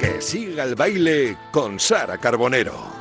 Que siga el baile con Sara Carbonero.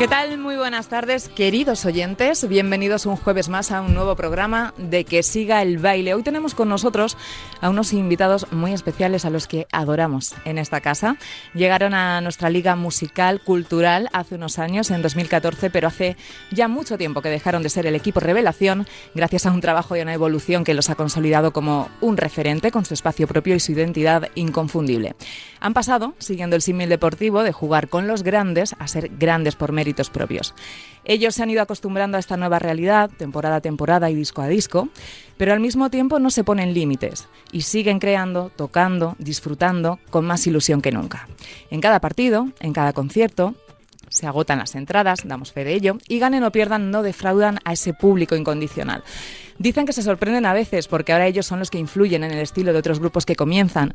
¿Qué tal? Buenas tardes, queridos oyentes. Bienvenidos un jueves más a un nuevo programa de Que siga el baile. Hoy tenemos con nosotros a unos invitados muy especiales a los que adoramos en esta casa. Llegaron a nuestra liga musical, cultural, hace unos años, en 2014, pero hace ya mucho tiempo que dejaron de ser el equipo revelación gracias a un trabajo y una evolución que los ha consolidado como un referente con su espacio propio y su identidad inconfundible. Han pasado, siguiendo el símil deportivo, de jugar con los grandes a ser grandes por méritos propios. Ellos se han ido acostumbrando a esta nueva realidad, temporada a temporada y disco a disco, pero al mismo tiempo no se ponen límites y siguen creando, tocando, disfrutando con más ilusión que nunca. En cada partido, en cada concierto, se agotan las entradas, damos fe de ello, y ganen o pierdan no defraudan a ese público incondicional. Dicen que se sorprenden a veces porque ahora ellos son los que influyen en el estilo de otros grupos que comienzan,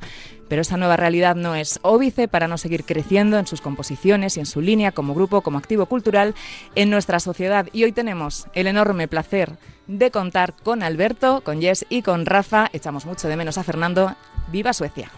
pero esta nueva realidad no es óbice para no seguir creciendo en sus composiciones y en su línea como grupo, como activo cultural en nuestra sociedad. Y hoy tenemos el enorme placer de contar con Alberto, con Jess y con Rafa. Echamos mucho de menos a Fernando. ¡Viva Suecia!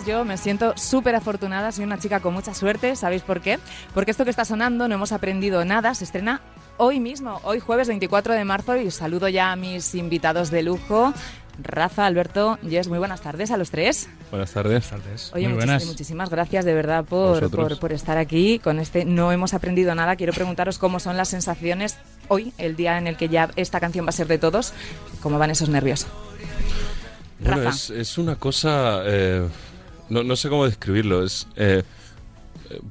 Además yo me siento súper afortunada, soy una chica con mucha suerte, ¿sabéis por qué? Porque esto que está sonando, no hemos aprendido nada, se estrena hoy mismo, hoy jueves 24 de marzo y saludo ya a mis invitados de lujo. Rafa, Alberto, Jess, muy buenas tardes a los tres. Buenas tardes. Oye, Muy muchis- buenas. muchísimas gracias de verdad por, por, por estar aquí con este No hemos aprendido nada. Quiero preguntaros cómo son las sensaciones hoy, el día en el que ya esta canción va a ser de todos. ¿Cómo van esos nervios? Bueno, Rafa. es, es una cosa. eh, no, no sé cómo describirlo. Es. eh,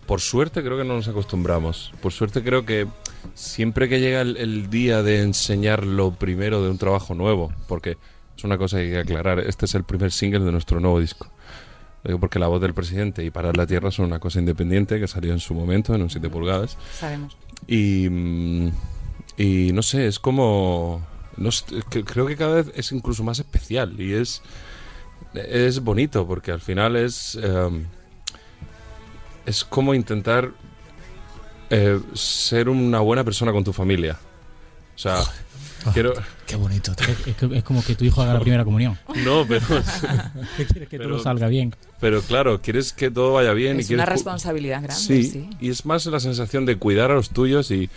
por suerte creo que no nos acostumbramos. Por suerte creo que siempre que llega el, el día de enseñar lo primero de un trabajo nuevo, porque es una cosa que hay que aclarar, este es el primer single de nuestro nuevo disco. Porque La voz del presidente y Parar la Tierra son una cosa independiente que salió en su momento en un 7 pulgadas. Sabemos. Y, mm, y no sé, es como... No creo que cada vez es incluso más especial y es, es bonito porque al final es... em, es como intentar eh, ser una buena persona con tu familia. O sea, quiero... Qué bonito. Es, es que- es como que tu hijo haga la primera comunión. No, pero, quieres que Pero- todo salga bien. pero claro, quieres que todo vaya bien y Es quieres una responsabilidad grande, Sí, sí. y es más la sensación de cuidar a los tuyos y,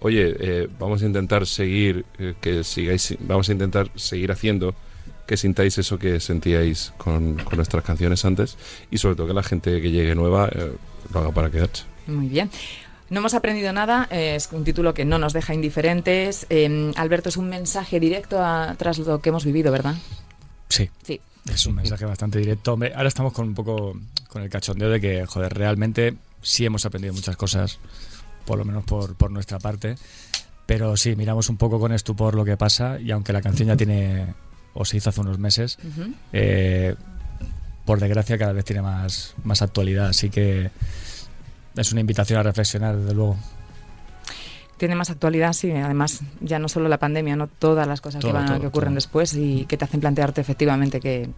oye, eh, vamos a intentar seguir, eh, que sigáis, vamos a intentar seguir haciendo que sintáis eso que sentíais con, con nuestras canciones antes y sobre todo que la gente que llegue nueva eh, lo haga para quedarse. Muy bien. No hemos aprendido nada, eh, es un título que no nos deja indiferentes. Eh, Alberto, es un mensaje directo a, tras lo que hemos vivido, ¿verdad? Sí. Sí. Es un mensaje bastante directo. Hombre, ahora estamos con un poco con el cachondeo de que, joder, realmente sí hemos aprendido muchas cosas, por lo menos por, por nuestra parte. Pero sí, miramos un poco con estupor lo que pasa y aunque la canción ya tiene, o se hizo hace unos meses, eh, por desgracia cada vez tiene más, más actualidad. Así que es una invitación a reflexionar, desde luego. Tiene más actualidad, sí. Además, ya no solo la pandemia, no todas las cosas Todo, que, van, todo, que ocurren todo. después y que te hacen plantearte efectivamente que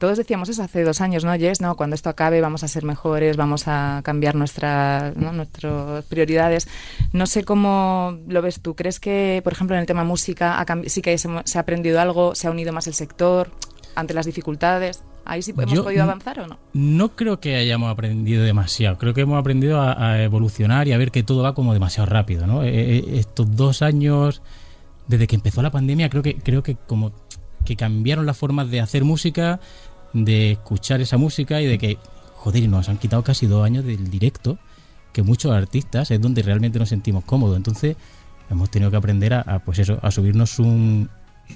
todos decíamos eso hace dos años, ¿no, Jess? No, cuando esto acabe vamos a ser mejores, vamos a cambiar nuestra, ¿no? nuestras prioridades. No sé cómo lo ves tú. ¿Crees que, por ejemplo, en el tema música sí que se, se ha aprendido algo, se ha unido más el sector ante las dificultades? ¿Ahí sí hemos Yo- podido avanzar o no? No creo que hayamos aprendido demasiado. Creo que hemos aprendido a, a evolucionar y a ver que todo va como demasiado rápido, ¿no? Eh, eh, estos dos años, desde que empezó la pandemia, creo que creo que como que cambiaron las formas de hacer música, de escuchar esa música y de que, joder, nos han quitado casi dos años del directo, que muchos artistas es donde realmente nos sentimos cómodos. Entonces hemos tenido que aprender a, pues eso, a subirnos un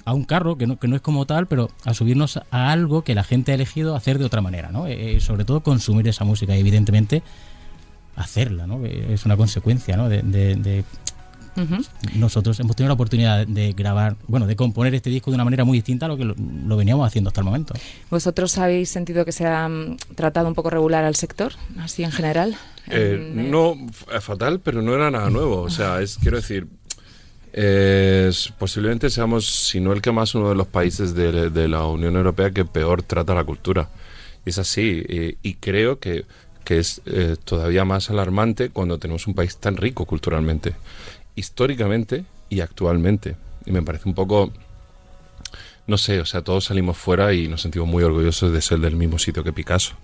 a un carro que no, que no es como tal, pero a subirnos a algo que la gente ha elegido hacer de otra manera, ¿no? Eh, sobre todo consumir esa música y evidentemente hacerla, ¿no? Eh, Es una consecuencia, ¿no? De, de- de- Nosotros hemos tenido la oportunidad de grabar, bueno, de componer este disco de una manera muy distinta a lo que lo, lo veníamos haciendo hasta el momento. ¿Vosotros habéis sentido que se ha mm, tratado un poco regular al sector, así en general? Eh, En, eh, no, fatal, pero no era nada nuevo. O sea, es, quiero decir, es- posiblemente seamos, si no el que más, uno de los países de, de la Unión Europea que peor trata la cultura. Es así. Y, y creo que, que es eh, todavía más alarmante cuando tenemos un país tan rico culturalmente, históricamente y actualmente. Y me parece un poco no sé, o sea, todos salimos fuera y nos sentimos muy orgullosos de ser del mismo sitio que Picasso.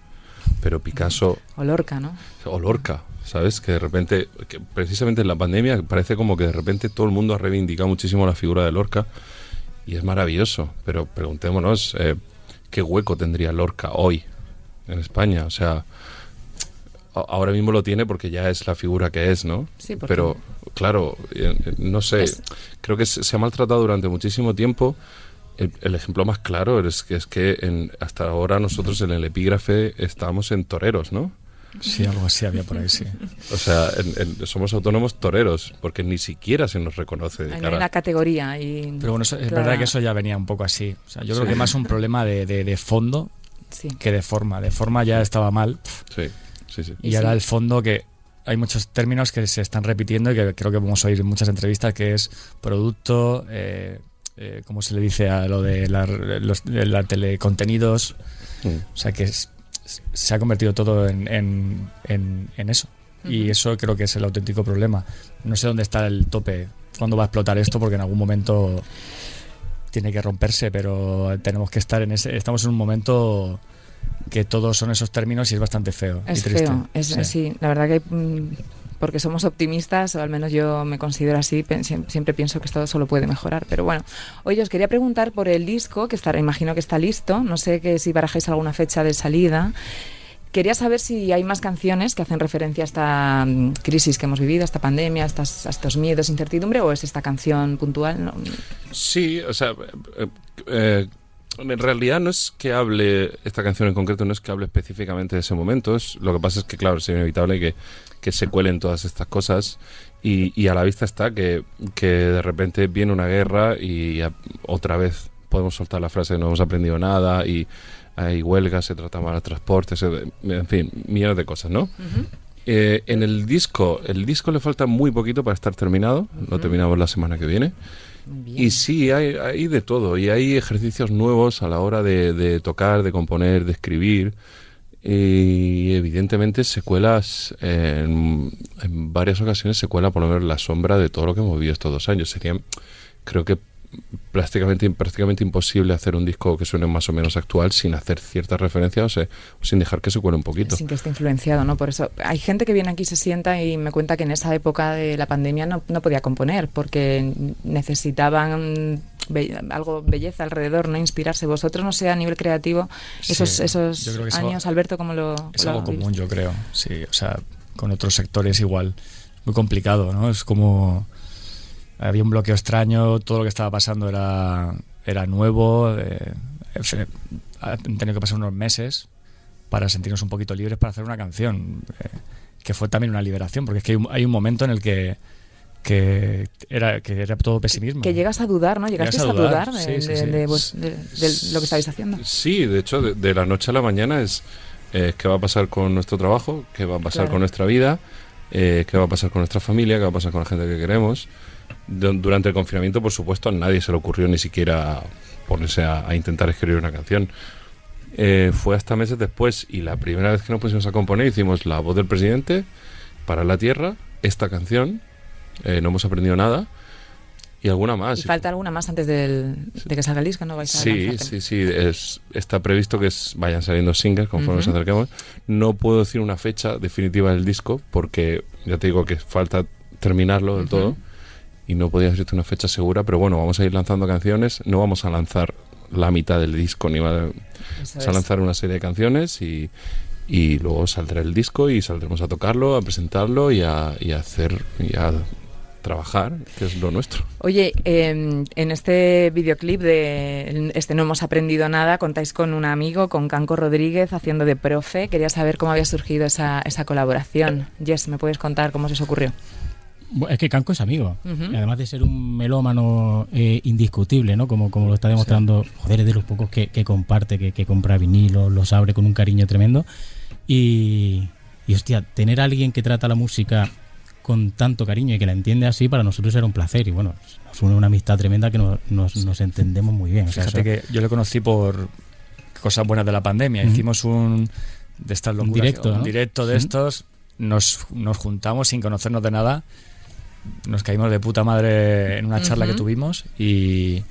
Pero Picasso O Lorca, ¿no? o Lorca, ¿sabes? Que de repente, que precisamente en la pandemia, parece como que de repente todo el mundo ha reivindicado muchísimo la figura de Lorca y es maravilloso. Pero preguntémonos, eh, ¿qué hueco tendría Lorca hoy en España? O sea, ahora mismo lo tiene porque ya es la figura que es, ¿no? Sí, porque- Pero, claro, eh, eh, no sé, Es- creo que se se ha maltratado durante muchísimo tiempo. El, el ejemplo más claro es que, es que en- hasta ahora nosotros en el epígrafe estábamos en toreros, ¿no? Sí, algo así había por ahí, sí. O sea, en- en- somos autónomos toreros, porque ni siquiera se nos reconoce de Hay cara. una categoría y... Pero bueno, eso- es clara- verdad que eso ya venía un poco así. O sea, yo creo que más un problema de, de- de fondo Sí. que de forma. De forma ya estaba mal. Sí, sí, sí. Y, Y ahora el fondo que hay muchos términos que se están repitiendo y que creo que vamos a oír en muchas entrevistas, que es producto, eh, eh, ¿cómo se le dice a lo de la, los de la telecontenidos? Mm. O sea que es- se ha convertido todo en, en- en- en eso. Y eso creo que es el auténtico problema. No sé dónde está el tope, cuándo va a explotar esto, porque en algún momento tiene que romperse, pero tenemos que estar en ese. Estamos en un momento que todos son esos términos y es bastante feo. y Es triste. feo, es, Sí. sí. la verdad que mm, porque somos optimistas, o al menos yo me considero así, siempre pienso que esto solo puede mejorar. Pero bueno, oye, os quería preguntar por el disco, que está, imagino que está listo, no sé que si barajáis alguna fecha de salida. Quería saber si hay más canciones que hacen referencia a esta mm, crisis que hemos vivido, a esta pandemia, a, estas- a estos miedos, incertidumbre, o es esta canción puntual. No, Sí, o sea, eh, eh, en realidad no es que hable, esta canción en concreto no es que hable específicamente de ese momento, es, lo que pasa es que, claro, es inevitable que, que se cuelen todas estas cosas. Y, y a la vista está que, que de repente viene una guerra y a- otra vez podemos soltar la frase no hemos aprendido nada y hay huelgas, se trata mal el transporte, se- en fin, millones de cosas, ¿no? Eh, en el disco, el disco le falta muy poquito para estar terminado, lo terminamos la semana que viene. Bien. Y sí, hay, hay de todo. Y hay ejercicios nuevos a la hora de, de tocar, de componer, de escribir. Y evidentemente secuelas, en, en varias ocasiones se cuela por lo menos la sombra de todo lo que hemos vivido estos dos años. Sería, creo que prácticamente, prácticamente imposible hacer un disco que suene más o menos actual sin hacer ciertas referencias o, sin dejar que se cuele un poquito. Sin que esté influenciado, ¿no? Por eso hay gente que viene aquí, se sienta y me cuenta que en esa época de la pandemia no, no podía componer porque necesitaban be- algo belleza alrededor, no inspirarse. Vosotros, no sé, a nivel creativo, esos, Sí, esos yo creo que es algo- años, Alberto, ¿cómo lo, Es lo algo común, yo creo. Sí, o sea, con otros sectores igual. Muy complicado, ¿no? Es como. Había un bloqueo extraño, todo lo que estaba pasando era, era nuevo. eh, en fin, han tenido que pasar unos meses para sentirnos un poquito libres para hacer una canción. eh, que fue también una liberación, porque es que hay un, hay un momento en el que, que, era, que era todo pesimismo. Que llegas a dudar, ¿no? Llegaste Llegas a a dudar, de, sí, sí, de- sí. de vos- de- de lo que estabais haciendo. Sí, de hecho, de, de la noche a la mañana es eh, qué va a pasar con nuestro trabajo, qué va a pasar Claro. con nuestra vida, eh, qué va a pasar con nuestra familia, qué va a pasar con la gente que queremos. Du- Durante el confinamiento, por supuesto, a nadie se le ocurrió ni siquiera ponerse a, a intentar escribir una canción. Eh, fue hasta meses después y la primera vez que nos pusimos a componer hicimos La voz del presidente, Para la Tierra, esta canción, eh, no hemos aprendido nada y alguna más. Y falta alguna más antes del- de que salga el disco, ¿no? Vais a Sí, sí, sí. Es, está previsto que es- vayan saliendo singles conforme nos Ujú. acerquemos. No puedo decir una fecha definitiva del disco porque ya te digo que falta terminarlo del Ujú. todo y no podía decirte una fecha segura, pero bueno, vamos a ir lanzando canciones. No vamos a lanzar la mitad del disco ni va- Vamos a lanzar una serie de canciones y, y luego saldrá el disco y saldremos a tocarlo, a presentarlo y a, y a hacer y a trabajar, que es lo nuestro. Oye, eh, en este videoclip de este No hemos aprendido nada, contáis con un amigo, con Canco Rodríguez, haciendo de profe. Quería saber cómo había surgido esa, esa colaboración. Jess, ¿me puedes contar cómo se os ocurrió? Es que Canco es amigo. Además de ser un melómano eh, indiscutible, ¿no? Como, como lo está demostrando, joder, es de los pocos que, que comparte, que, que compra vinilos, los abre con un cariño tremendo. Y, y, hostia, tener a alguien que trata la música con tanto cariño y que la entiende así, para nosotros era un placer. Y bueno, nos une una amistad tremenda que nos, nos, nos entendemos muy bien. O sea, Fíjate eso- que yo lo conocí por cosas buenas de la pandemia. Hicimos un de estas Un locuras, directo, un ¿no? directo de estos. Nos, nos juntamos sin conocernos de nada. Nos caímos de puta madre en una charla que tuvimos y,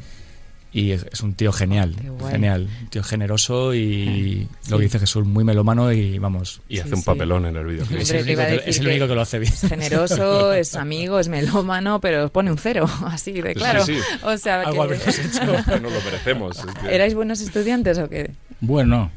y es, un tío genial, genial, un tío generoso y Sí. lo que dice Jesús, muy melómano y vamos. Y Sí, hace un sí. papelón en el videoclip. Es el, único que, es el único que lo hace bien. Es generoso, es amigo, es melómano, pero os pone un cero, así de claro. Sí, sí. O sea, Algo que- habremos hecho. No lo merecemos. es que- ¿erais buenos estudiantes o qué? Bueno,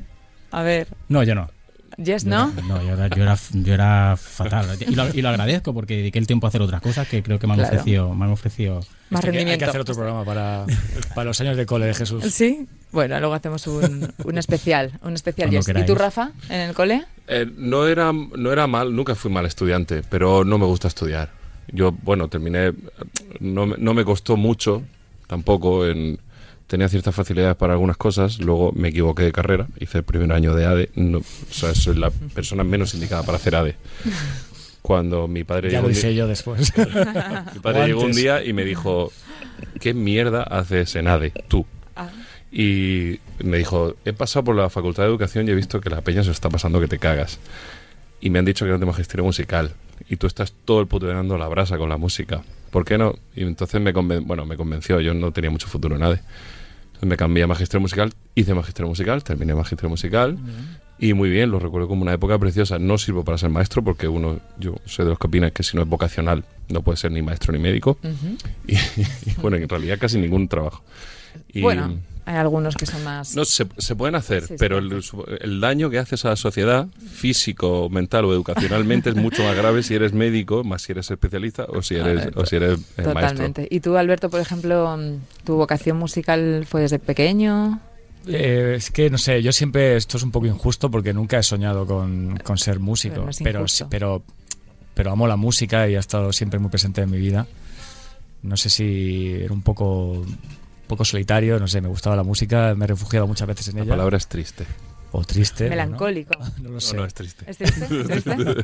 A ver, no, yo no. Yo ¿no? No, yo era, yo era, yo era fatal. Y lo, y lo agradezco porque dediqué el tiempo a hacer otras cosas que creo que me han Claro. ofrecido. Me han ofrecido Más Esto hay que- Hay que hacer otro programa para, para los años de cole de Jesús. Sí, bueno, luego hacemos un, un especial, un especial Jess. ¿Y tú, Rafa, en el cole? Eh, no, era, no era mal, nunca fui mal estudiante, pero no me gusta estudiar. Yo, bueno, terminé, no, me- no me costó mucho tampoco, en, tenía ciertas facilidades para algunas cosas, luego me equivoqué de carrera, hice el primer año de ADE, no, o sea, soy la persona menos indicada para hacer ADE. Cuando mi padre Ya llegó lo un hice día- yo después. mi padre llegó un día y me dijo, ¿qué mierda haces en ADE, tú? Ah, Y me dijo, he pasado por la Facultad de Educación y he visto que la peña se está pasando que te cagas. Y me han dicho que no de magisterio musical. Y tú estás todo el puto dando la brasa con la música. ¿Por qué no? Y entonces me, conven- bueno, me convenció, yo no tenía mucho futuro en nada. Entonces me cambié a magisterio musical, hice magisterio musical, terminé magisterio musical. Y muy bien, lo recuerdo como una época preciosa. No sirvo para ser maestro porque uno, yo soy de los que opinan que si no es vocacional no puede ser ni maestro ni médico. Y, y, bueno, en realidad casi ningún trabajo. Y, Bueno, hay algunos que son más... no, se, se pueden hacer, Sí, pero el, el daño que haces a la sociedad, físico, mental o educacionalmente, es mucho más grave si eres médico, más si eres especialista o si eres, o si eres eh, maestro. Totalmente. ¿Y tú, Alberto, por ejemplo, mm, tu vocación musical fue desde pequeño? Eh, es que no sé, yo siempre esto es un poco injusto porque nunca he soñado con, con ser músico, Pero pero, pero pero amo la música y ha estado siempre muy presente en mi vida. No sé si era un poco poco solitario, no sé, me gustaba la música, me he refugiado muchas veces en La ella. palabra es triste. O triste. Melancólico. ¿no? No lo No, sé. no es triste. ¿Es triste? ¿Es triste?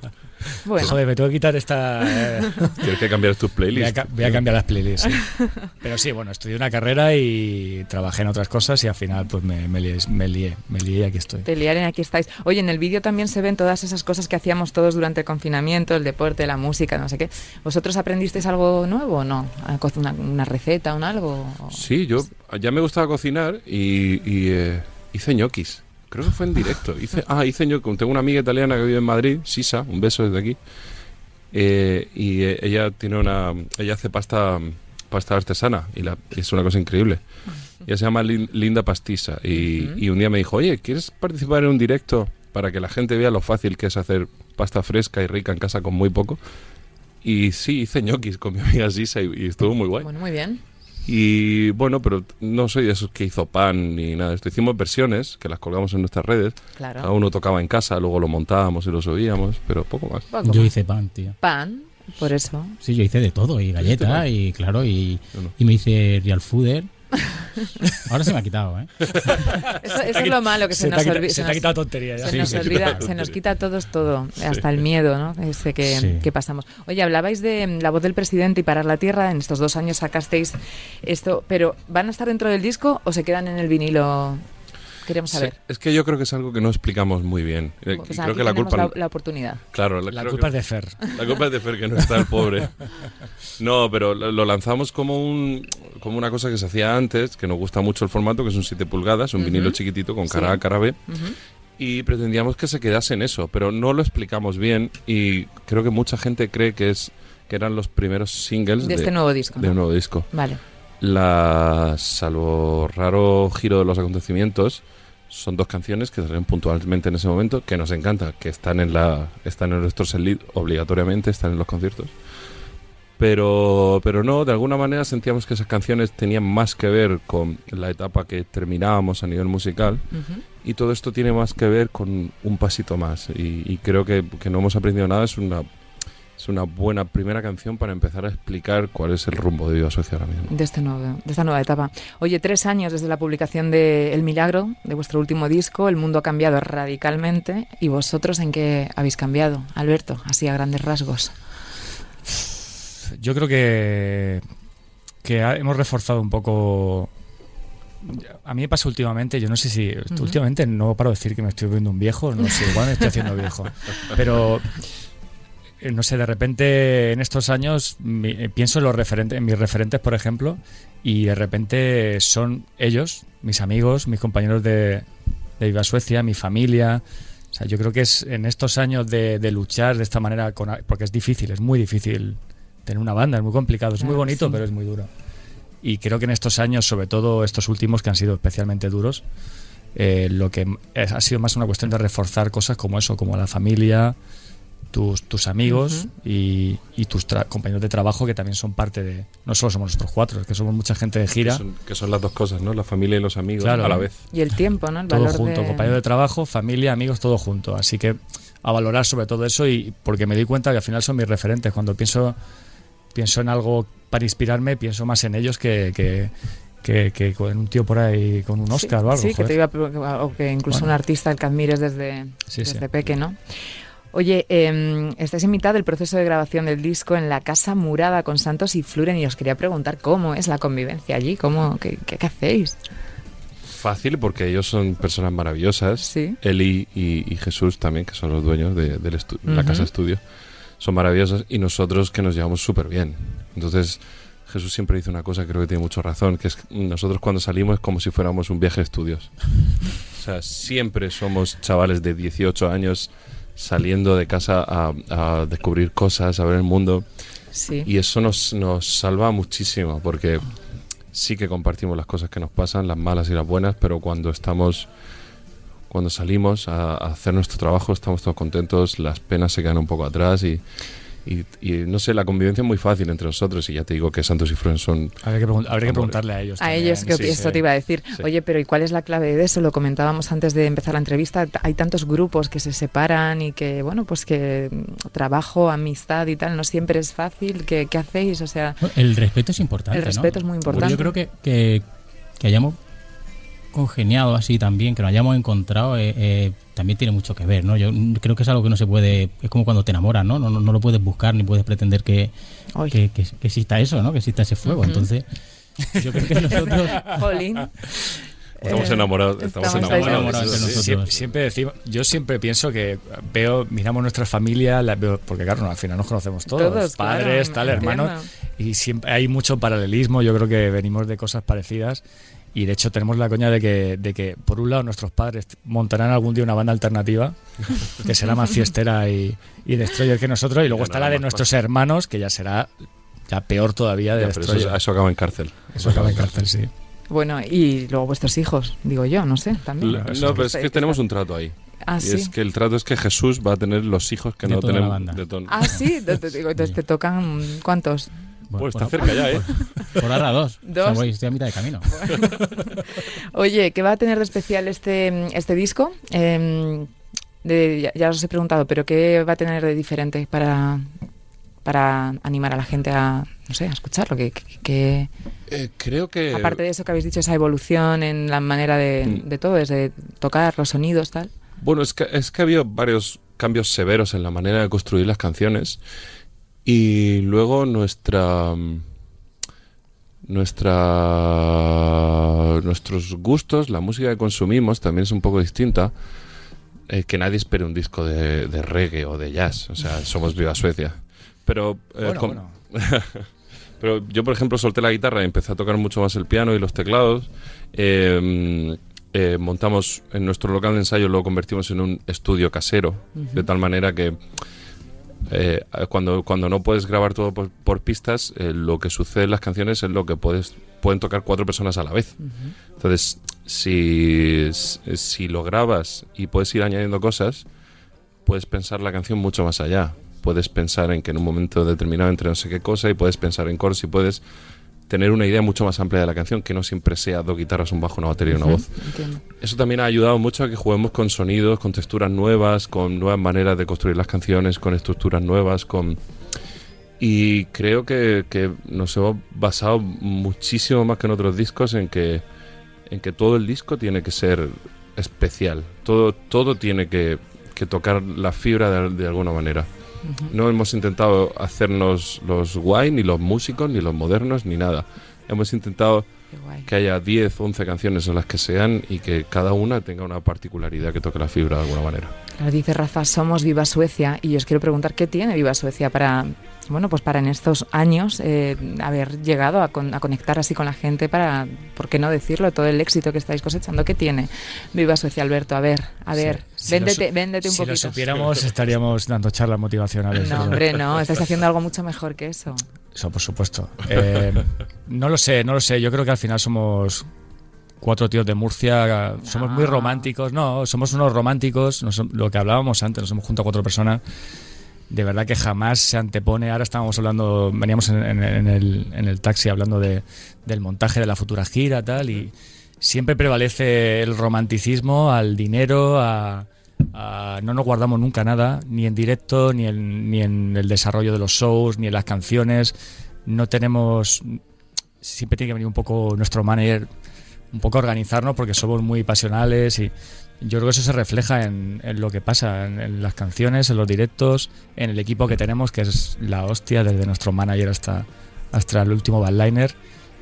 Bueno, Joder, me tengo que quitar esta. eh, Tienes que cambiar tus voy, a, playlists. voy a cambiar las playlists. sí. Pero sí, bueno, estudié una carrera y trabajé en otras cosas y al final pues me, me lié, me lié, me lié y aquí estoy. te liaren, aquí estáis. Oye, en el vídeo también se ven todas esas cosas que hacíamos todos durante el confinamiento, el deporte, la música, no sé qué. ¿Vosotros aprendisteis algo nuevo o no? ¿A co- ¿Una, una receta, un algo? O- Sí, yo ya me gustaba cocinar y, y, eh, hice ñoquis. Creo que fue en directo. Hice, ah, hice ñoquis. Tengo una amiga italiana que vive en Madrid, Sisa, un beso desde aquí. Eh, y eh, ella tiene una, ella hace pasta, pasta artesana y, la, es una cosa increíble. Ella se llama Lin- Linda Pastisa y, Ujú. y un día me dijo, oye, ¿quieres participar en un directo para que la gente vea lo fácil que es hacer pasta fresca y rica en casa con muy poco? Y sí, hice ñoquis con mi amiga Sisa y, y estuvo muy guay. Bueno, muy bien. Y bueno, pero no soy de esos que hizo pan ni nada de esto. Hicimos versiones que las colgamos en nuestras redes. Claro. Cada uno tocaba en casa, luego lo montábamos y lo subíamos, pero poco más. Poco Yo más. hice pan, tío. Pan, por eso. Sí, yo hice de todo, y ¿Hiciste galleta, pan? y claro, y, no. y me hice real fooder, Ahora se me ha quitado, ¿eh? Eso, eso es lo malo que se, nos olvida. se te ha quitado tontería ya. Se Sí, nos se quita olvida, se nos quita a todos todo, hasta el miedo, ¿no? Ese que, Sí. que pasamos. Oye, hablabais de mm, la voz del presidente y parar la tierra. En estos dos años sacasteis esto, pero ¿van a estar dentro del disco o se quedan en el vinilo? Queremos saber. Sí, es que yo creo que es algo que no explicamos muy bien. Eh, Pues y aquí creo que la culpa... la, la oportunidad. Claro, La creo culpa que- es de Fer. La culpa es de Fer, que no está el pobre. No, pero lo, lanzamos como un como una cosa que se hacía antes, que nos gusta mucho el formato, que es un 7 pulgadas, un Ujú. vinilo chiquitito con cara Sí. A, cara B. Ujú. Y pretendíamos que se quedase en eso, pero no lo explicamos bien y creo que mucha gente cree que es que eran los primeros singles De este nuevo disco. de ¿no? un nuevo disco. Vale. La, salvo raro giro de los acontecimientos, son dos canciones que salen puntualmente en ese momento, que nos encanta, que están en la están en nuestro setlist obligatoriamente, están en los conciertos. Pero, pero no, de alguna manera sentíamos que esas canciones tenían más que ver con la etapa que terminábamos a nivel musical y todo esto tiene más que ver con un pasito más. Y, y creo que, que no hemos aprendido nada, es una, es una buena primera canción para empezar a explicar cuál es el rumbo de Viva Suecia ahora mismo. De, este nuevo, de esta nueva etapa. Oye, tres años desde la publicación de El Milagro, de vuestro último disco, el mundo ha cambiado radicalmente. ¿Y vosotros en qué habéis cambiado, Alberto? Así a grandes rasgos. Yo creo que, que hemos reforzado un poco. A mí me pasa últimamente, yo no sé si. Últimamente no paro de decir que me estoy viendo un viejo, no sé, igual me estoy haciendo viejo. Pero. Eh, No sé, de repente en estos años mi- eh, pienso en los referentes, en mis referentes, por ejemplo, y de repente son ellos, mis amigos, mis compañeros de, de Viva Suecia, mi familia. O sea, yo creo que es en estos años de, de luchar de esta manera, con, porque es difícil, es muy difícil tener una banda, es muy complicado, es muy bonito, sí. pero es muy duro. Y creo que en estos años, sobre todo estos últimos que han sido especialmente duros, eh, lo que ha sido más una cuestión de reforzar cosas como eso, como la familia, tus, tus amigos y, y tus tra- compañeros de trabajo que también son parte de... No solo somos nosotros cuatro, es que somos mucha gente de Que gira, son, que son las dos cosas, ¿no? La familia y los amigos Claro. a la vez. Y el tiempo, ¿no? El todo valor junto, de... compañeros de trabajo, familia, amigos, todo junto. Así que a valorar sobre todo eso y porque me doy cuenta que al final son mis referentes. Cuando pienso, pienso en algo para inspirarme, pienso más en ellos que, que, que, que con un tío por ahí con un Oscar sí, o algo. Sí, que te iba a o que incluso Bueno. un artista al que admires desde, Sí, desde sí. peque, ¿no? Oye, eh, estáis en mitad del proceso de grabación del disco en la Casa Murada con Santos y Fluren y os quería preguntar cómo es la convivencia allí, cómo, qué, qué- qué hacéis. Fácil porque ellos son personas maravillosas. Sí. Eli y, y Jesús también, que son los dueños de, la casa estudio, son maravillosos y nosotros que nos llevamos súper bien. Entonces, Jesús siempre dice una cosa, creo que tiene mucho razón, que es que nosotros cuando salimos es como si fuéramos un viaje de estudios. O sea, siempre somos chavales de 18 años saliendo de casa a, a descubrir cosas, a ver el mundo. Sí. Y eso nos, nos salva muchísimo, porque sí que compartimos las cosas que nos pasan, las malas y las buenas, pero cuando estamos, cuando salimos a, a hacer nuestro trabajo, estamos todos contentos, las penas se quedan un poco atrás y, y, y no sé, la convivencia es muy fácil entre nosotros y ya te digo que Santos y Froen son... Habría que, pregun- habría que Amor. preguntarle a ellos. A también, ellos, que sí, esto sí. te iba a decir. Sí. Oye, pero ¿y cuál es la clave de eso? Lo comentábamos antes de empezar la entrevista. Hay tantos grupos que se separan y que, bueno, pues que mm, trabajo, amistad y tal, no siempre es fácil. ¿Qué, qué hacéis? O sea, El respeto es importante. El ¿no? respeto es muy importante. Yo creo que, que, que hayamos congeniado así también, que nos hayamos encontrado, eh, eh, también tiene mucho que ver, ¿no? Yo creo que es algo que no se puede, es como cuando te enamoras, ¿no? No, no, no lo puedes buscar ni puedes pretender que, que, que- que exista eso, ¿no? Que exista ese fuego. Entonces, yo creo que nosotros... Jolín. Estamos Eh, enamorados, estamos, estamos enamorados. nosotros. Siempre, siempre decimos, yo siempre pienso que veo, miramos nuestra familia, la veo- porque claro, no, al final nos conocemos todos, padres, tal, hermanos, y siempre hay mucho paralelismo. Yo creo que venimos de cosas parecidas y de hecho tenemos la coña de que, de que por un lado nuestros padres montarán algún día una banda alternativa que será más fiestera y, y destroyer que nosotros, y luego Ya está la de nuestros hermanos que ya será ya peor todavía de Ya, pero eso, destroyer. eso acaba en cárcel. Eso acaba en cárcel, sí. Bueno, y luego vuestros hijos, digo yo, no sé, también. No, pero es que tenemos un trato ahí. Ah, Y sí. es que el trato es que Jesús va a tener los hijos que De no toda la tenemos. banda. de ton- Ah, sí, te- te digo, entonces te tocan ¿cuántos? Pues por- está cerca ya, ¿eh? Por ahora dos. Dos. O sea, voy- estoy a mitad de camino. Oye, ¿qué va a tener de especial este, este disco? Eh, de- ya, ya os he preguntado, pero ¿qué va a tener de diferente para, para animar a la gente a, no sé, a escucharlo? Que, que- que- Eh, creo que... aparte de eso que habéis dicho, esa evolución en la manera de, Mm. de todo, desde tocar los sonidos, tal. Bueno, es que, es que ha habido varios cambios severos en la manera de construir las canciones y luego nuestra mm, nuestra nuestros gustos, la música que consumimos también es un poco distinta. Eh, que nadie espere un disco de, de reggae o de jazz, o sea, somos viva Suecia. Pero eh, Bueno, con- bueno. Pero yo, por ejemplo, solté la guitarra y empecé a tocar mucho más el piano y los teclados. Eh, eh, montamos en nuestro local de ensayo, lo convertimos en un estudio casero, de tal manera que eh, cuando, cuando no puedes grabar todo por, por pistas, eh, lo que sucede en las canciones es lo que puedes, pueden tocar cuatro personas a la vez. Entonces, si, si lo grabas y puedes ir añadiendo cosas, puedes pensar la canción mucho más allá. Puedes pensar en que en un momento determinado entre no sé qué cosa y puedes pensar en coros y puedes tener una idea mucho más amplia de la canción, que no siempre sea dos guitarras, un bajo, una batería y una voz. Entiendo. Eso también ha ayudado mucho a que juguemos con sonidos, con texturas nuevas, con nuevas maneras de construir las canciones, con estructuras nuevas, con... Y creo que, que nos hemos basado muchísimo más que en otros discos en que, en que todo el disco tiene que ser especial. Todo, todo tiene que, que tocar la fibra de, de alguna manera. No hemos intentado hacernos los guay, ni los músicos, ni los modernos, ni nada. Hemos intentado que haya 10, 11 canciones o las que sean y que cada una tenga una particularidad que toque la fibra de alguna manera. Claro, dice Rafa, somos Viva Suecia y yo os quiero preguntar qué tiene Viva Suecia para, bueno, pues para en estos años eh, haber llegado a, con- a conectar así con la gente para, ¿por qué no decirlo? Todo el éxito que estáis cosechando, ¿qué tiene Viva Suecia, Alberto? A ver, a ver, Sí, si véndete, véndete un si poquito. lo supiéramos, estaríamos dando charlas motivacionales. No, hombre, no, estáis haciendo algo mucho mejor que eso. Eso, por supuesto. Eh, no lo sé, no lo sé. Yo creo que al final somos cuatro tíos de Murcia. Somos muy No. románticos. No, somos unos románticos. Nos- lo que hablábamos antes, nos hemos juntado cuatro personas. De verdad que jamás se antepone. Ahora estábamos hablando, veníamos en, en- el, en el taxi hablando de, del montaje de la futura gira, tal, y siempre prevalece el romanticismo al dinero, a- no nos guardamos nunca nada, ni en directo, ni en, ni en el desarrollo de los shows, ni en las canciones. No tenemos. Siempre tiene que venir un poco nuestro manager, un poco a organizarnos porque somos muy pasionales y yo creo que eso se refleja en, en lo que pasa, en, en las canciones, en los directos, en el equipo que tenemos, que es la hostia, desde nuestro manager hasta, hasta el último bandliner.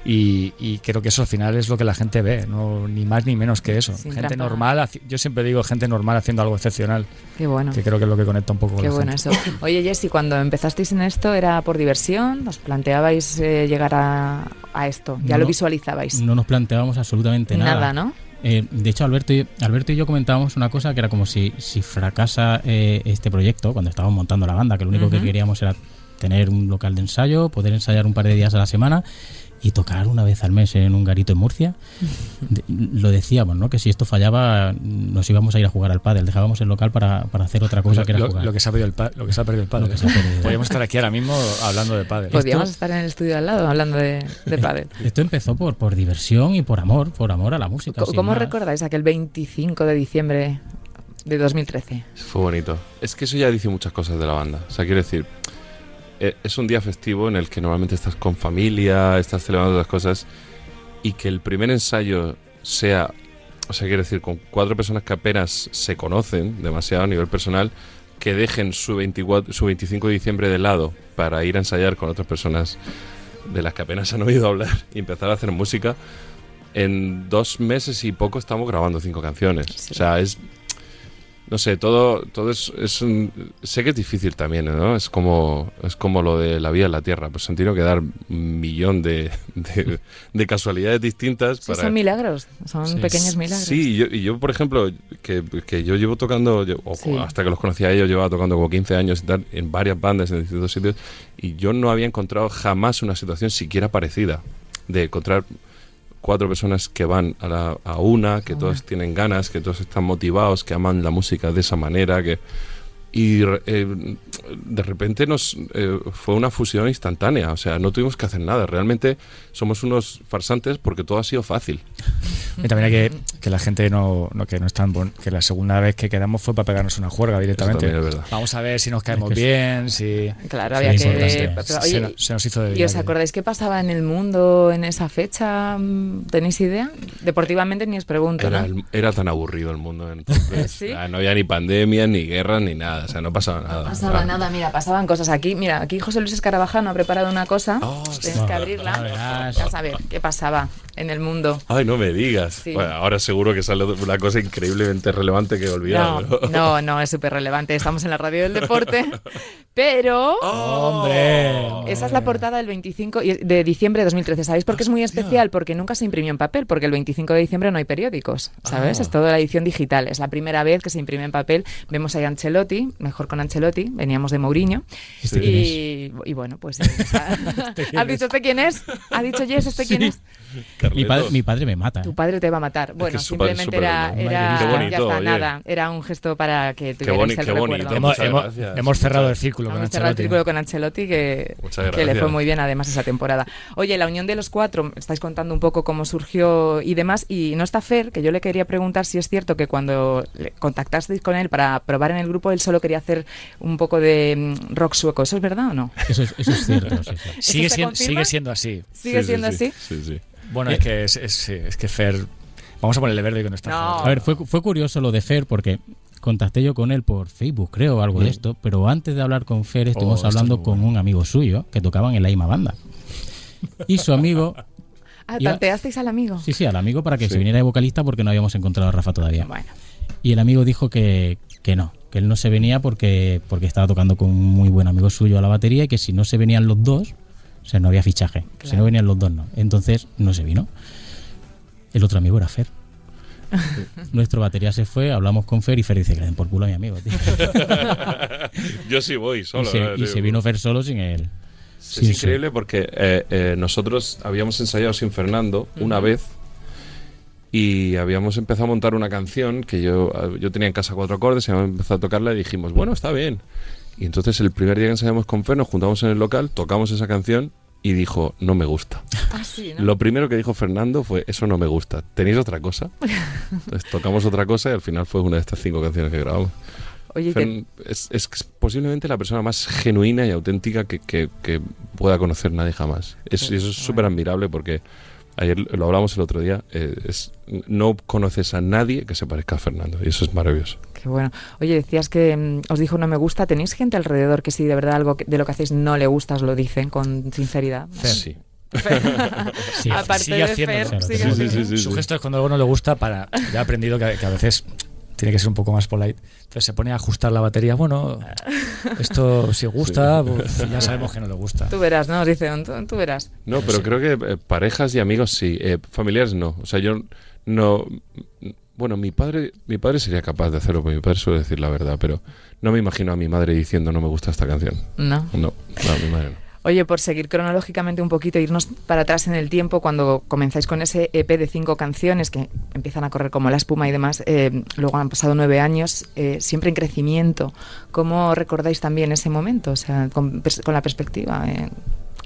Y, y creo que eso al final es lo que la gente ve, no ni más ni menos que eso. Sin gente trampa. normal, yo siempre digo gente normal haciendo algo excepcional, Qué bueno. que creo que es lo que conecta un poco con Qué bueno gente. eso. Oye, Jessy, cuando empezasteis en esto, ¿era por diversión? ¿Os planteabais eh, llegar a, a esto? ¿Ya lo visualizabais? No nos planteábamos absolutamente nada. Nada, ¿no? Eh, de hecho, Alberto y, Alberto y yo comentábamos una cosa que era como si, si fracasa eh, este proyecto, cuando estábamos montando la banda, que lo único que queríamos era tener un local de ensayo, poder ensayar un par de días a la semana y tocar una vez al mes en un garito en Murcia. De- lo decíamos, ¿no? Que si esto fallaba nos íbamos a ir a jugar al pádel, dejábamos el local para, para hacer otra cosa que era Lo, jugar. lo que se ha perdido el, pa- lo que se ha perdido el. Lo ha perdido. Podríamos estar aquí ahora mismo hablando de padre. Podríamos estar en el estudio al lado hablando de, de pádel. Esto empezó por, por diversión y por amor, por amor a la música. ¿Cómo más. recordáis aquel 25 de diciembre de 2013? Fue bonito. Es que eso ya dice muchas cosas de la banda. O sea, quiero decir, eh, es un día festivo en el que normalmente estás con familia, estás celebrando las cosas y que el primer ensayo sea, o sea, quiero decir, con cuatro personas que apenas se conocen demasiado a nivel personal, que dejen su, 24, su 25 de diciembre de lado para ir a ensayar con otras personas de las que apenas han oído hablar y empezar a hacer música. En dos meses y poco estamos grabando cinco canciones. Sí. O sea, es no sé, todo, todo es, es un- sé que es difícil también, ¿no? Es como, es como lo de la vida en la Tierra, pues han tenido que dar un millón de, de, de casualidades distintas Sí, para... son milagros, son Sí. pequeños milagros. Sí, y yo, y yo, por ejemplo, que, que yo llevo tocando, yo- o Sí. hasta que los conocía a ellos, llevaba tocando como 15 años y tal, en varias bandas, en distintos sitios, y yo no había encontrado jamás una situación siquiera parecida de encontrar cuatro personas que van a, la- a una, que una. tienen ganas, que todos están motivados, que aman la música de esa manera, que y eh, de repente nos eh, fue una fusión instantánea, o sea, no tuvimos que hacer nada. Realmente somos unos farsantes porque todo ha sido fácil. Y también hay que que la gente no, no que no es tan bon- que la segunda vez que quedamos fue para pegarnos una juerga directamente. también es verdad. Vamos a ver si nos caemos Es que es- bien, si Claro, había que... pero, se, oye, nos, se nos hizo de ¿Y os acordáis qué pasaba en el mundo en esa fecha? ¿Tenéis idea? Deportivamente ni os pregunto, Era, ¿no? el- era tan aburrido el mundo entonces. ¿Sí? Ah, no había ni pandemia, ni guerra, ni nada, o sea, no pasaba nada. No pasaba Ah. nada, mira, pasaban cosas aquí. Mira, aquí José Luis Escarabajano ha preparado una cosa. Oh, Tienes que abrirla. ya verás. Ya saber qué pasaba en el mundo. Ay, no me digas. Sí. Bueno, ahora seguro que sale una cosa increíblemente relevante que he olvidado. No, pero- no, no, es súper relevante. Estamos en la radio del deporte. Pero ¡Hombre! esa es la portada del 25 y- de diciembre de 2013. ¿Sabéis por qué es muy especial? Porque nunca se imprimió en papel, porque el 25 de diciembre no hay periódicos, ¿sabes? Ah. Es toda la edición digital. Es la primera vez que se imprime en papel. Vemos ahí a Ancelotti, mejor con Ancelotti, veníamos de Mourinho. ¿Este y, y bueno, pues... eh, esa- ¿Has dicho este quién es? ¿Ha dicho Jess este quién es? Mi padre, mi padre me mata. Tu ¿eh? padre te va a matar. Bueno, que es simplemente súper era, era Qué ya bonito, está, nada. Era un gesto para que tuvierais boni- el qué recuerdo. bonito. Hemos, hemos- gracias. hemos cerrado el círculo con Hemos cerrado el Ancelotti. círculo con Ancelotti que, que le fue muy bien además esa temporada. Oye, la unión de los cuatro, estáis contando un poco cómo surgió y demás, y no está Fer, que yo le quería preguntar si es cierto que cuando contactasteis con él para probar en el grupo, él solo quería hacer un poco de mm, rock sueco. ¿Eso es verdad o no? Eso, es, eso es cierto. sí, sí. Sigue, se siendo, sigue siendo así. ¿Sigue Sí, sí, siendo sí. así? Sí, sí. Bueno, Eh, es que es, es, que Fer. Vamos a ponerle verde con esta No. A ver, fue, fue curioso lo de Fer porque contacté yo con él por Facebook, creo, o algo de esto, pero antes de hablar con Fer estuvimos es hablando con bueno. un amigo suyo que tocaban en la misma banda. Y su amigo, Ah, Iba- tanteasteis al amigo. sí, sí, al amigo para que Sí. se viniera de vocalista porque no habíamos encontrado a Rafa todavía. Bueno, Y el amigo dijo que, que no, que él no se venía porque, porque estaba tocando con un muy buen amigo suyo a la batería y que si no se venían los dos, o sea, no había fichaje. Si Claro. no venían los dos, no. Entonces no se vino. El otro amigo era Fer. Nuestro batería se fue, hablamos con Fer y Fer dice que le den por culo a mi amigo. tío. Yo sí voy y solo. se, ¿eh? y se vino Fer solo sin él. Es sin su- increíble porque eh, eh, nosotros habíamos ensayado sin Fernando una vez y habíamos empezado a montar una canción que yo, yo tenía en casa cuatro acordes y habíamos empezado a tocarla y dijimos, bueno, está bien. Y entonces el primer día que ensayamos con Fer nos juntamos en el local, tocamos esa canción y dijo, no me gusta. ah, sí, ¿no? Lo primero que dijo Fernando fue, eso no me gusta. ¿Tenéis otra cosa? Entonces tocamos otra cosa y al final fue una de estas cinco canciones que grabamos. Oye, ¿y te- Fern es, es posiblemente la persona más genuina y auténtica que, que- que pueda conocer nadie jamás. Es, y eso es súper admirable porque ayer lo hablamos el otro día. eh, es, no conoces a nadie que se parezca a Fernando y eso es maravilloso. Qué bueno. Oye, decías que mm, os dijo no me gusta. ¿Tenéis gente alrededor que si de verdad algo que- de lo que hacéis no le gusta os lo dicen con sinceridad? Sí. Sí, Aparte sigue de haciéndolo. Fer, sigue Sí, sí, haciendo- sí, sí, Su sí. gesto es cuando algo no le gusta para. Ya he aprendido que, que a veces tiene que ser un poco más polite. Entonces se pone a ajustar la batería. Bueno, esto si gusta, pues ya sabemos que no le gusta. Tú verás, ¿no? Os dicen, tú, tú verás. No, pero creo que eh, parejas y amigos sí, eh, familiares no. O sea, yo no. Bueno, mi padre, mi padre sería capaz de hacerlo, porque mi padre suele decir la verdad, pero no me imagino a mi madre diciendo no me gusta esta canción. No. No, no, mi madre no. Oye, por seguir cronológicamente un poquito, irnos para atrás en el tiempo, cuando comenzáis con ese EP de cinco canciones que empiezan a correr como la espuma y demás, eh, luego han pasado nueve años, eh, siempre en crecimiento. ¿Cómo recordáis también ese momento? O sea, con, la perspectiva. eh,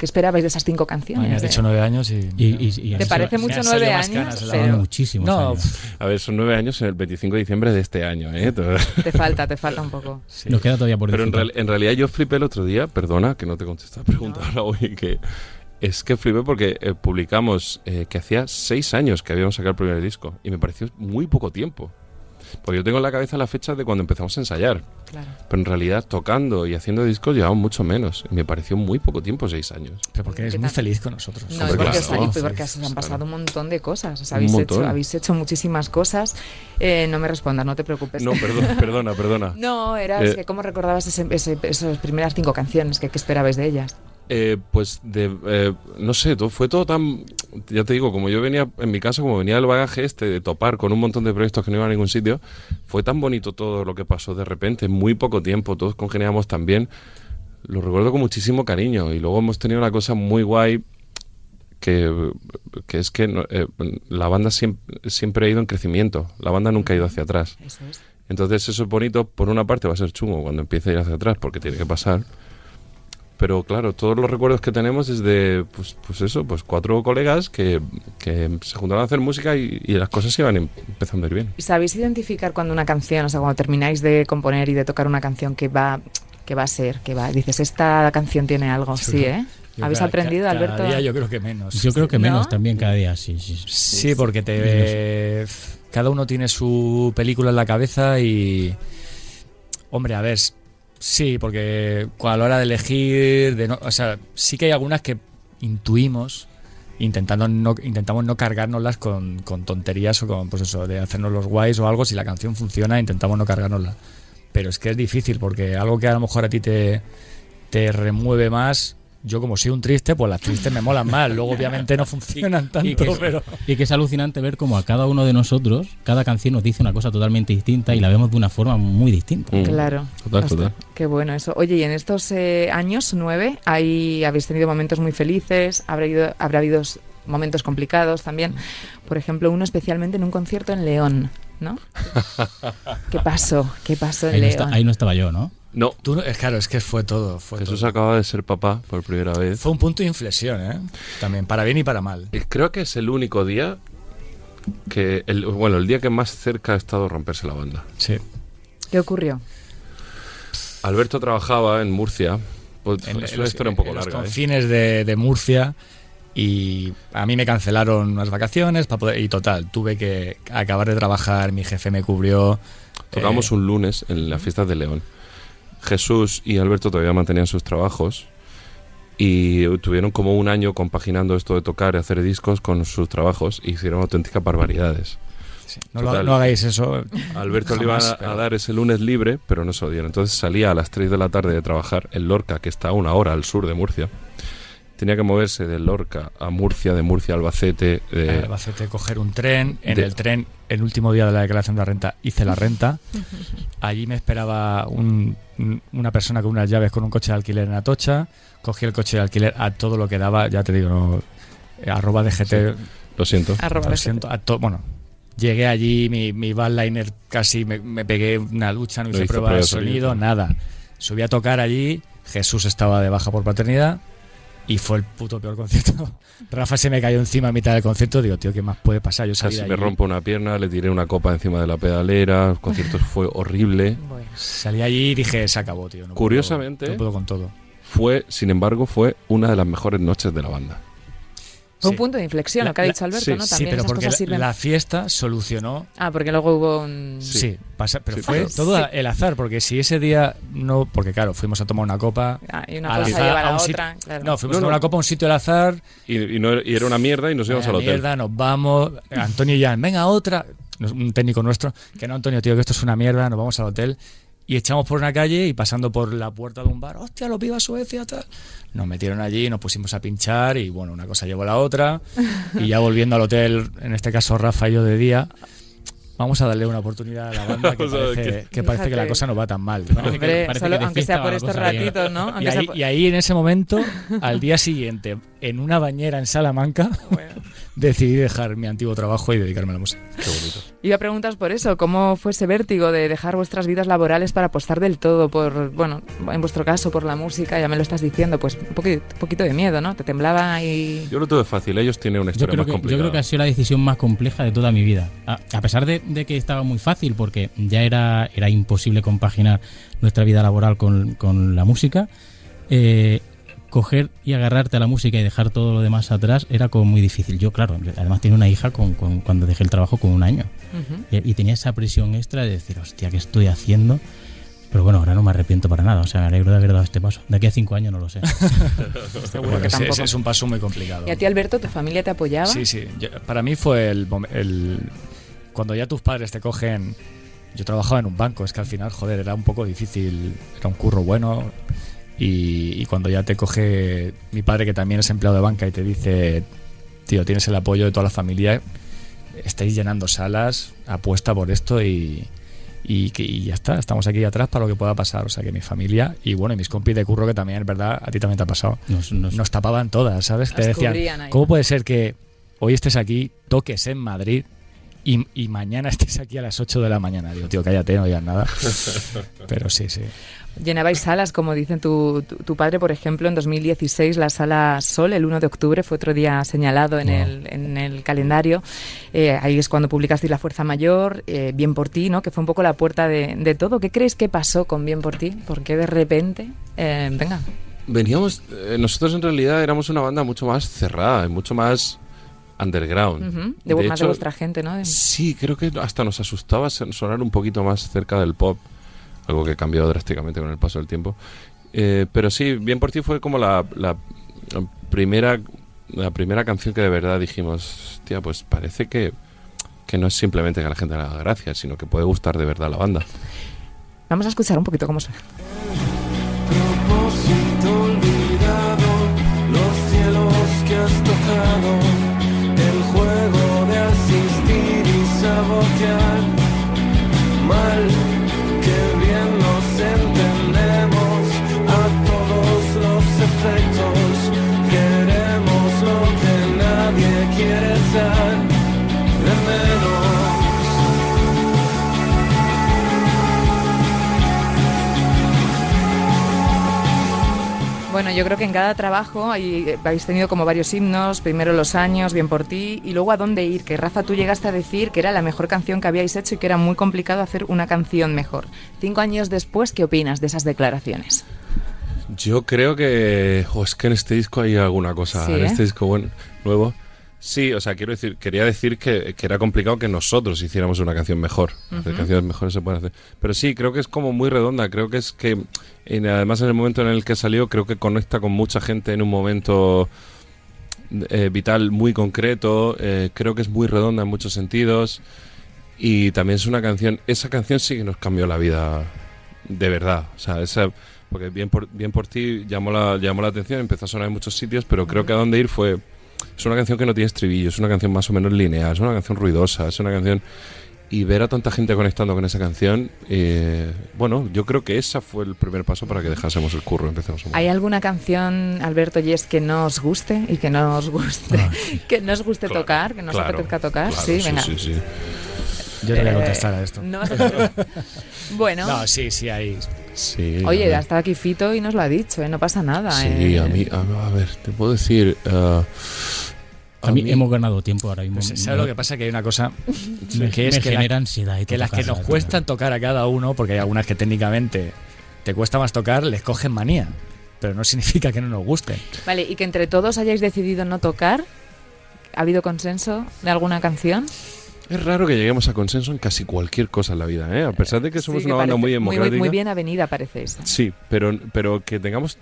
¿Qué esperabais de esas cinco canciones? Me has dicho nueve años y. Y, y- y ¿Te parece mucho nueve años? Pero muchísimos No, años. A ver, son nueve años en el 25 de diciembre de este año, ¿eh? Todo- te falta, te falta un poco. sí. Nos queda todavía por Pero en, real- en realidad yo flipé el otro día, perdona que no te contesté la pregunta ahora hoy, que es que flipé porque eh, publicamos eh, que hacía seis años que habíamos sacado el primer disco y me pareció muy poco tiempo. Porque yo tengo en la cabeza la fecha de cuando empezamos a ensayar, Claro. pero en realidad tocando y haciendo discos llevamos mucho menos. Y me pareció muy poco tiempo, seis años. Pero porque eres ¿Qué muy tal? feliz con nosotros. No, porque, claro, os, ¿no? porque os han Claro. pasado un montón de cosas. Os Un habéis, montón. hecho, habéis hecho muchísimas cosas. Eh, no me respondas, no te preocupes. No, perdón, perdona, perdona. No, era Eh, es que cómo recordabas ese, ese- esas primeras cinco canciones, que qué esperabais de ellas. Eh, pues de, eh, no sé, todo, fue todo tan, ya te digo, como yo venía, en mi caso, como venía el bagaje este de topar con un montón de proyectos que no iban a ningún sitio, fue tan bonito todo lo que pasó de repente, en muy poco tiempo, todos congeniamos tan bien, lo recuerdo con muchísimo cariño y luego hemos tenido una cosa muy guay que, que es que eh, la banda siempre, siempre ha ido en crecimiento, la banda nunca ha ido hacia atrás. Eso es. Entonces eso es bonito, por una parte va a ser chungo cuando empiece a ir hacia atrás porque tiene que pasar. Pero claro, todos los recuerdos que tenemos es de, pues, pues eso, pues cuatro colegas que, que se juntaron a hacer música y, y las cosas iban em- empezando a ir bien. ¿Y sabéis identificar cuando una canción, o sea, cuando termináis de componer y de tocar una canción que va, que va a ser, que va, dices, esta canción tiene algo, sí, ¿eh? Yo ¿Habéis ca- aprendido, Alberto? Cada día yo creo que menos. Yo creo que ¿No? menos también cada día, sí, sí. sí. Sí, porque te cada uno tiene su película en la cabeza y hombre, a ver, sí, porque a la hora de elegir, de no, o sea, sí que hay algunas que intuimos intentando no intentamos no cargárnoslas con, con tonterías o con pues eso, de hacernos los guays o algo, si la canción funciona, intentamos no cargárnosla. Pero es que es difícil porque algo que a lo mejor a ti te te remueve más yo como soy un triste, pues las tristes me molan más. Luego obviamente no funcionan tanto, Y que, pero y que es alucinante ver cómo a cada uno de nosotros, cada canción nos dice una cosa totalmente distinta y la vemos de una forma muy distinta. Mm. Claro. Total, total. Qué bueno eso. Oye, y en estos eh, años nueve, ahí habéis tenido momentos muy felices, habrá, habido, habrá habido momentos complicados también. Por ejemplo, uno especialmente en un concierto en León, ¿no? ¿Qué pasó? ¿Qué pasó en Ahí no, León? está- ahí no estaba yo, ¿no? No, Tú no- es claro, es que fue todo. Fue, Jesús todo. acaba de ser papá por primera vez. fue un punto de inflexión, ¿eh? También, para bien y para mal. Y Creo que es el único día que, el, bueno, el día que más cerca ha estado de romperse la banda. Sí. ¿Qué ocurrió? Alberto trabajaba en Murcia. Pues, En, es una los- historia un en poco los larga. ¿eh? confines de, de Murcia y a mí me cancelaron unas vacaciones para poder, y total, tuve que acabar de trabajar, mi jefe me cubrió. Tocamos eh, un lunes en las fiestas de León. Jesús y Alberto todavía mantenían sus trabajos y tuvieron como un año compaginando esto de tocar y hacer discos con sus trabajos y hicieron auténticas barbaridades. sí, no, lo- no hagáis eso. Alberto le Jamás, a, pero- a dar ese lunes libre, pero no se lo dieron. Entonces salía a las 3 de la tarde de trabajar en Lorca, que está a una hora al sur de Murcia. Tenía que moverse de Lorca a Murcia, de Murcia a Albacete. de- a Albacete, coger un tren. En de- el tren, el último día de la declaración de la renta, hice la renta. Allí me esperaba un- una persona con unas llaves con un coche de alquiler en Atocha. Cogí el coche de alquiler a todo lo que daba, ya te digo, no, eh, arroba DGT. Lo siento. Arroba Lo de siento, a to- bueno, llegué allí, mi, mi liner casi me, me pegué una ducha, no hice hizo prueba prueba de de sonido. sonido, nada. Subí a tocar allí, Jesús estaba de baja por paternidad y fue el puto peor concierto. Rafa se me cayó encima a mitad del concierto, digo, tío, ¿qué más puede pasar? Yo salí Casi me allí- rompo una pierna, le tiré una copa encima de la pedalera. El concierto fue horrible. Bueno, Salí allí y dije, se acabó, tío. no puedo- Curiosamente- no puedo con todo. Fue, sin embargo, fue una de las mejores noches de la banda. Fue un Sí. punto de inflexión, La- lo que ha dicho Alberto, sí, ¿no? sí, Sí, También pero esas porque cosas la, sirven. la fiesta solucionó Ah, porque luego hubo un... Sí, pasa, pero Sí, fue todo Sí. el azar, porque si ese día no, porque claro, fuimos a tomar una copa, Ah, y una al cosa azar, lleva a a la un sit- otra, claro. no, fuimos No, a tomar no. una copa a un sitio al azar, Y, y no era- y era una mierda y nos íbamos al hotel. mierda, nos vamos, Antonio y Jan, venga otra, un técnico nuestro, que no Antonio, tío, que esto es una mierda, nos vamos al hotel y echamos por una calle y pasando por la puerta de un bar, hostia, lo viva Suecia, tal. Nos metieron allí, nos pusimos a pinchar y bueno, una cosa llevó a la otra y ya volviendo al hotel, en este caso Rafa y yo de día, vamos a darle una oportunidad a la banda que parece, que, parece que la cosa no va tan mal. ¿no? Parece que- Hombre, parece solo- aunque sea por estos ratitos, ¿no? Y ahí, por- y ahí, en ese momento, al día siguiente, en una bañera en Salamanca, Bueno. decidí dejar mi antiguo trabajo y dedicarme a la música. Qué bonito. Iba a preguntaros por eso, ¿cómo fue ese vértigo de dejar vuestras vidas laborales para apostar del todo por, bueno, en vuestro caso por la música? Ya me lo estás diciendo, pues un poquito, poquito de miedo, ¿no? Te temblaba y... Yo lo tuve fácil, ellos tienen una Yo historia creo, más que, yo complicada. creo que ha sido la decisión más compleja de toda mi vida. A, a pesar de, de que estaba muy fácil, porque ya era, era imposible compaginar nuestra vida laboral con, con la música, eh, coger y agarrarte a la música y dejar todo lo demás atrás era como muy difícil. Yo, claro, además tenía una hija con, con- cuando dejé el trabajo con un año. Ujú. Y, y tenía esa presión extra de decir, hostia, ¿qué estoy haciendo? Pero bueno, ahora no me arrepiento para nada. O sea, me alegro de haber dado este paso. De aquí a cinco años no lo sé. Seguro Porque que tampoco. ese es un paso muy complicado. ¿Y a ti, Alberto, tu familia te apoyaba? Sí, sí. Yo- para mí fue el, el- Cuando ya tus padres te cogen... Yo trabajaba en un banco, es que al final, joder, era un poco difícil, era un curro bueno. Y, y cuando ya te coge mi padre, que también es empleado de banca, y te dice, tío, tienes el apoyo de toda la familia, estáis llenando salas, apuesta por esto y, y, que- y ya está, estamos aquí atrás para lo que pueda pasar. O sea, que mi familia y bueno, y mis compis de curro, que también es verdad, a ti también te ha pasado, Nos- nos- nos tapaban todas, ¿sabes? Te decían. ¿cómo puede ser que hoy estés aquí, toques en Madrid y, y mañana estés aquí a las 8 de la mañana. Digo, tío, cállate, no digas nada. Pero sí, sí. Llenabais salas, como dicen tu, tu, tu padre, por ejemplo, en 2016 la sala Sol, el 1 de octubre, fue otro día señalado en, Wow. el, en el calendario. Eh, ahí es cuando publicasteis La Fuerza Mayor, eh, Bien por ti, ¿no? que fue un poco la puerta de, de todo. ¿Qué crees que pasó con Bien por ti? ¿Por qué de repente? eh, venga, Veníamos, eh, nosotros en realidad éramos una banda mucho más cerrada, mucho más underground. ujú, de, más de hecho, vuestra gente, ¿no? De- Sí, creo que hasta nos asustaba son- sonar un poquito más cerca del pop, algo que cambió drásticamente con el paso del tiempo. Eh, pero sí, Bien por ti fue como la, la- la primera la primera canción que de verdad dijimos, tía, pues parece que, que no es simplemente que a la gente le haga gracia, sino que puede gustar de verdad la banda. Vamos a escuchar un poquito cómo suena. propósito olvidado, los cielos que has tocado, el juego de asistir y sabotear. Bueno, yo creo que en cada trabajo hay- eh, habéis tenido como varios himnos, primero los años, bien por ti, y luego a dónde ir, que Rafa tú llegaste a decir que era la mejor canción que habíais hecho y que era muy complicado hacer una canción mejor. Cinco años después, ¿qué opinas de esas declaraciones? Yo creo que. O es que en este disco hay alguna cosa. Sí, en ¿eh? este disco bueno, nuevo. Sí, o sea, quiero decir, quería decir que, que era complicado que nosotros hiciéramos una canción mejor. Hacer canciones mejores se pueden hacer. Pero sí, creo que es como muy redonda. Creo que es que. en- además, en el momento en el que salió, creo que conecta con mucha gente en un momento eh, vital muy concreto. eh, creo que es muy redonda en muchos sentidos. Y también es una canción. Esa canción sí que nos cambió la vida de verdad. O sea, esa. Porque bien por, bien por ti llamó la, llamó la atención, empezó a sonar en muchos sitios, pero creo que a dónde ir fue. Es una canción que no tiene estribillo, es una canción más o menos lineal, es una canción ruidosa, es una canción. Y ver a tanta gente conectando con esa canción, eh, bueno, yo creo que esa fue el primer paso para que dejásemos el curro y empecemos a ¿Hay alguna canción, Alberto Yes, que no os guste y que no os guste, que no os guste Claro, tocar, que no os claro, apetezca tocar? claro, sí, venga. sí, sí. Yo no voy a Eh, contestar a esto. no bueno, No, sí, sí, hay. Sí, oye, ver. ha estado aquí Fito y nos lo ha dicho, ¿eh? no pasa nada. Sí, ¿eh? a mí, a, a ver, te puedo decir. eh, A mí hemos ganado tiempo ahora mismo. Pues, ¿Sabes lo que pasa? Que hay una cosa Me, que es me que, la- genera ansiedad. y que las que nos cuestan tocar a cada uno, porque hay algunas que técnicamente te cuesta más tocar, les cogen manía. Pero no significa que no nos gusten. Vale, y que entre todos hayáis decidido no tocar. ¿Ha habido consenso de alguna canción? Es raro que lleguemos a consenso en casi cualquier cosa en la vida, ¿eh? A pesar de que somos Sí, una banda muy muy, democrática. muy bien avenida parecéis. Sí, pero, pero que tengamos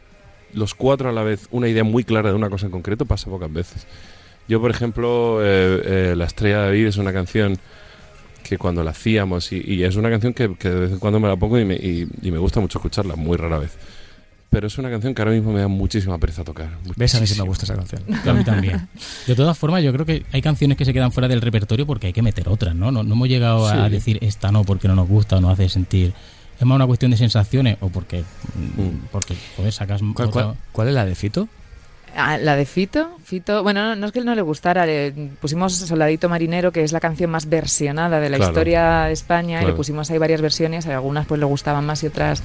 los cuatro a la vez una idea muy clara de una cosa en concreto pasa pocas veces. Yo, por ejemplo, eh, eh, La Estrella de David es una canción que cuando la hacíamos, y, y es una canción que, que de vez en cuando me la pongo y me, y- y me gusta mucho escucharla, muy rara vez. Pero es una canción que ahora mismo me da muchísima pereza tocar. ¿Ves? A mí sí me gusta esa canción. A mí también. De todas formas, yo creo que hay canciones que se quedan fuera del repertorio porque hay que meter otras, ¿no? No, no hemos llegado a decir esta no porque no nos gusta o nos hace sentir. Es más una cuestión de sensaciones o porque, mm, Mm. porque joder, sacas ¿Cuál, otra- cuál- cuál es la de Fito? Ah, la de Fito, Fito, bueno, no, no es que no le gustara, le pusimos Soldadito Marinero, que es la canción más versionada de la Claro. historia de España, y Claro. le pusimos ahí varias versiones, algunas pues le gustaban más y otras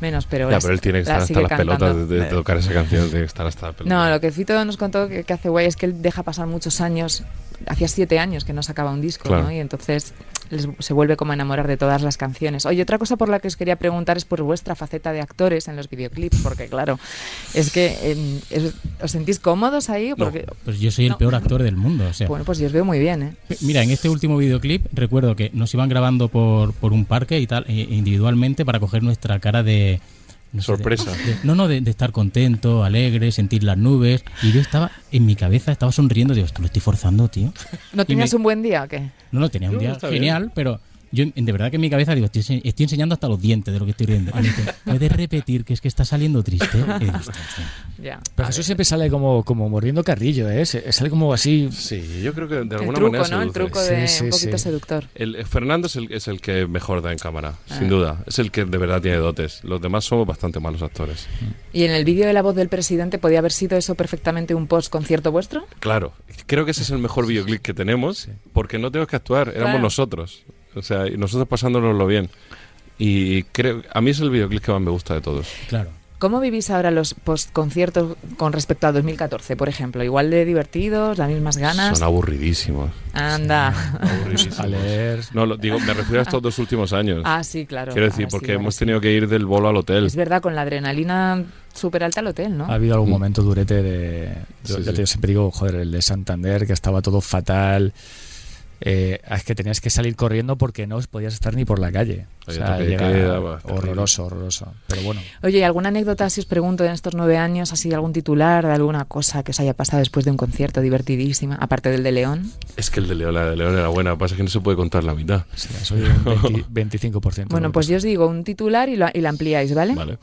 menos, pero, Ya, las- pero él tiene que estar hasta las pelotas de, de tocar esa canción, tiene que estar hasta las pelotas. No, lo que Fito nos contó que, que hace guay es que él deja pasar muchos años, hacía siete años que no sacaba un disco, Claro. ¿no? Y entonces les- se vuelve como a enamorar de todas las canciones. Oye, otra cosa por la que os quería preguntar es por vuestra faceta de actores en los videoclips, porque claro, es que eh, es- os sentís cómodos ahí, No. Pues yo soy el No. peor actor del mundo. O sea, bueno, pues yo os veo muy bien, ¿eh? Mira, en este último videoclip recuerdo que nos iban grabando por, por un parque y tal, e- individualmente para coger nuestra cara de... no sé, de- Sorpresa. de- no, no, de, de estar contento, alegre, sentir las nubes. Y yo estaba, en mi cabeza, estaba sonriendo. Digo, esto lo estoy forzando, tío. ¿No tenías me- un buen día o qué? No, no, tenía un No, día bien. genial, pero yo de verdad que en mi cabeza digo, estoy, estoy enseñando hasta los dientes de lo que estoy riendo. Y me dice, ¿puedes repetir que es que está saliendo triste? Pero Jesús siempre sale como, como mordiendo carrillo, ¿eh? Se- Sale como así. Sí, yo creo que de El alguna truco, manera ¿no? El truco de Sí, sí, un poquito sí. seductor. El, eh, Fernando es el, es el que mejor da en cámara, Ah. sin duda. Es el que de verdad tiene dotes. Los demás somos bastante malos actores. ¿Y en el vídeo de la voz del presidente podía haber sido eso perfectamente un post-concierto vuestro? Claro, creo que ese es el mejor videoclip que tenemos, porque no tenemos que actuar, éramos Claro. nosotros. O sea, nosotros pasándonoslo bien. Y creo, a mí es el videoclip que más me gusta de todos. Claro. ¿Cómo vivís ahora los post-conciertos con respecto a 2014, por ejemplo? ¿Igual de divertidos, las mismas ganas? Son aburridísimos. Anda. aburridísimos. A leer. No, lo digo, me refiero a estos dos últimos años. Ah, sí, claro. Quiero decir, sí, porque ahora hemos sí. tenido que ir del bolo al hotel. Es verdad, con la adrenalina súper alta al hotel, ¿no? Ha habido algún Mm. momento durete de. Sí, yo, ya sí. te- siempre digo, joder, el de Santander, que estaba todo fatal. Eh, es que tenías que salir corriendo porque no podías estar ni por la calle. O sea, queda, terrible. horroroso, horroroso. Pero bueno, Oye, ¿y alguna anécdota, si os pregunto, en estos nueve años, así algún titular de alguna cosa que os haya pasado después de un concierto divertidísima, aparte del de León? Es que el de León, la de León era buena, lo que pasa que no se puede contar la mitad. sea, soy un 20 25%. Bueno, pues yo os digo un titular y, lo, y la ampliáis, ¿vale? Vale.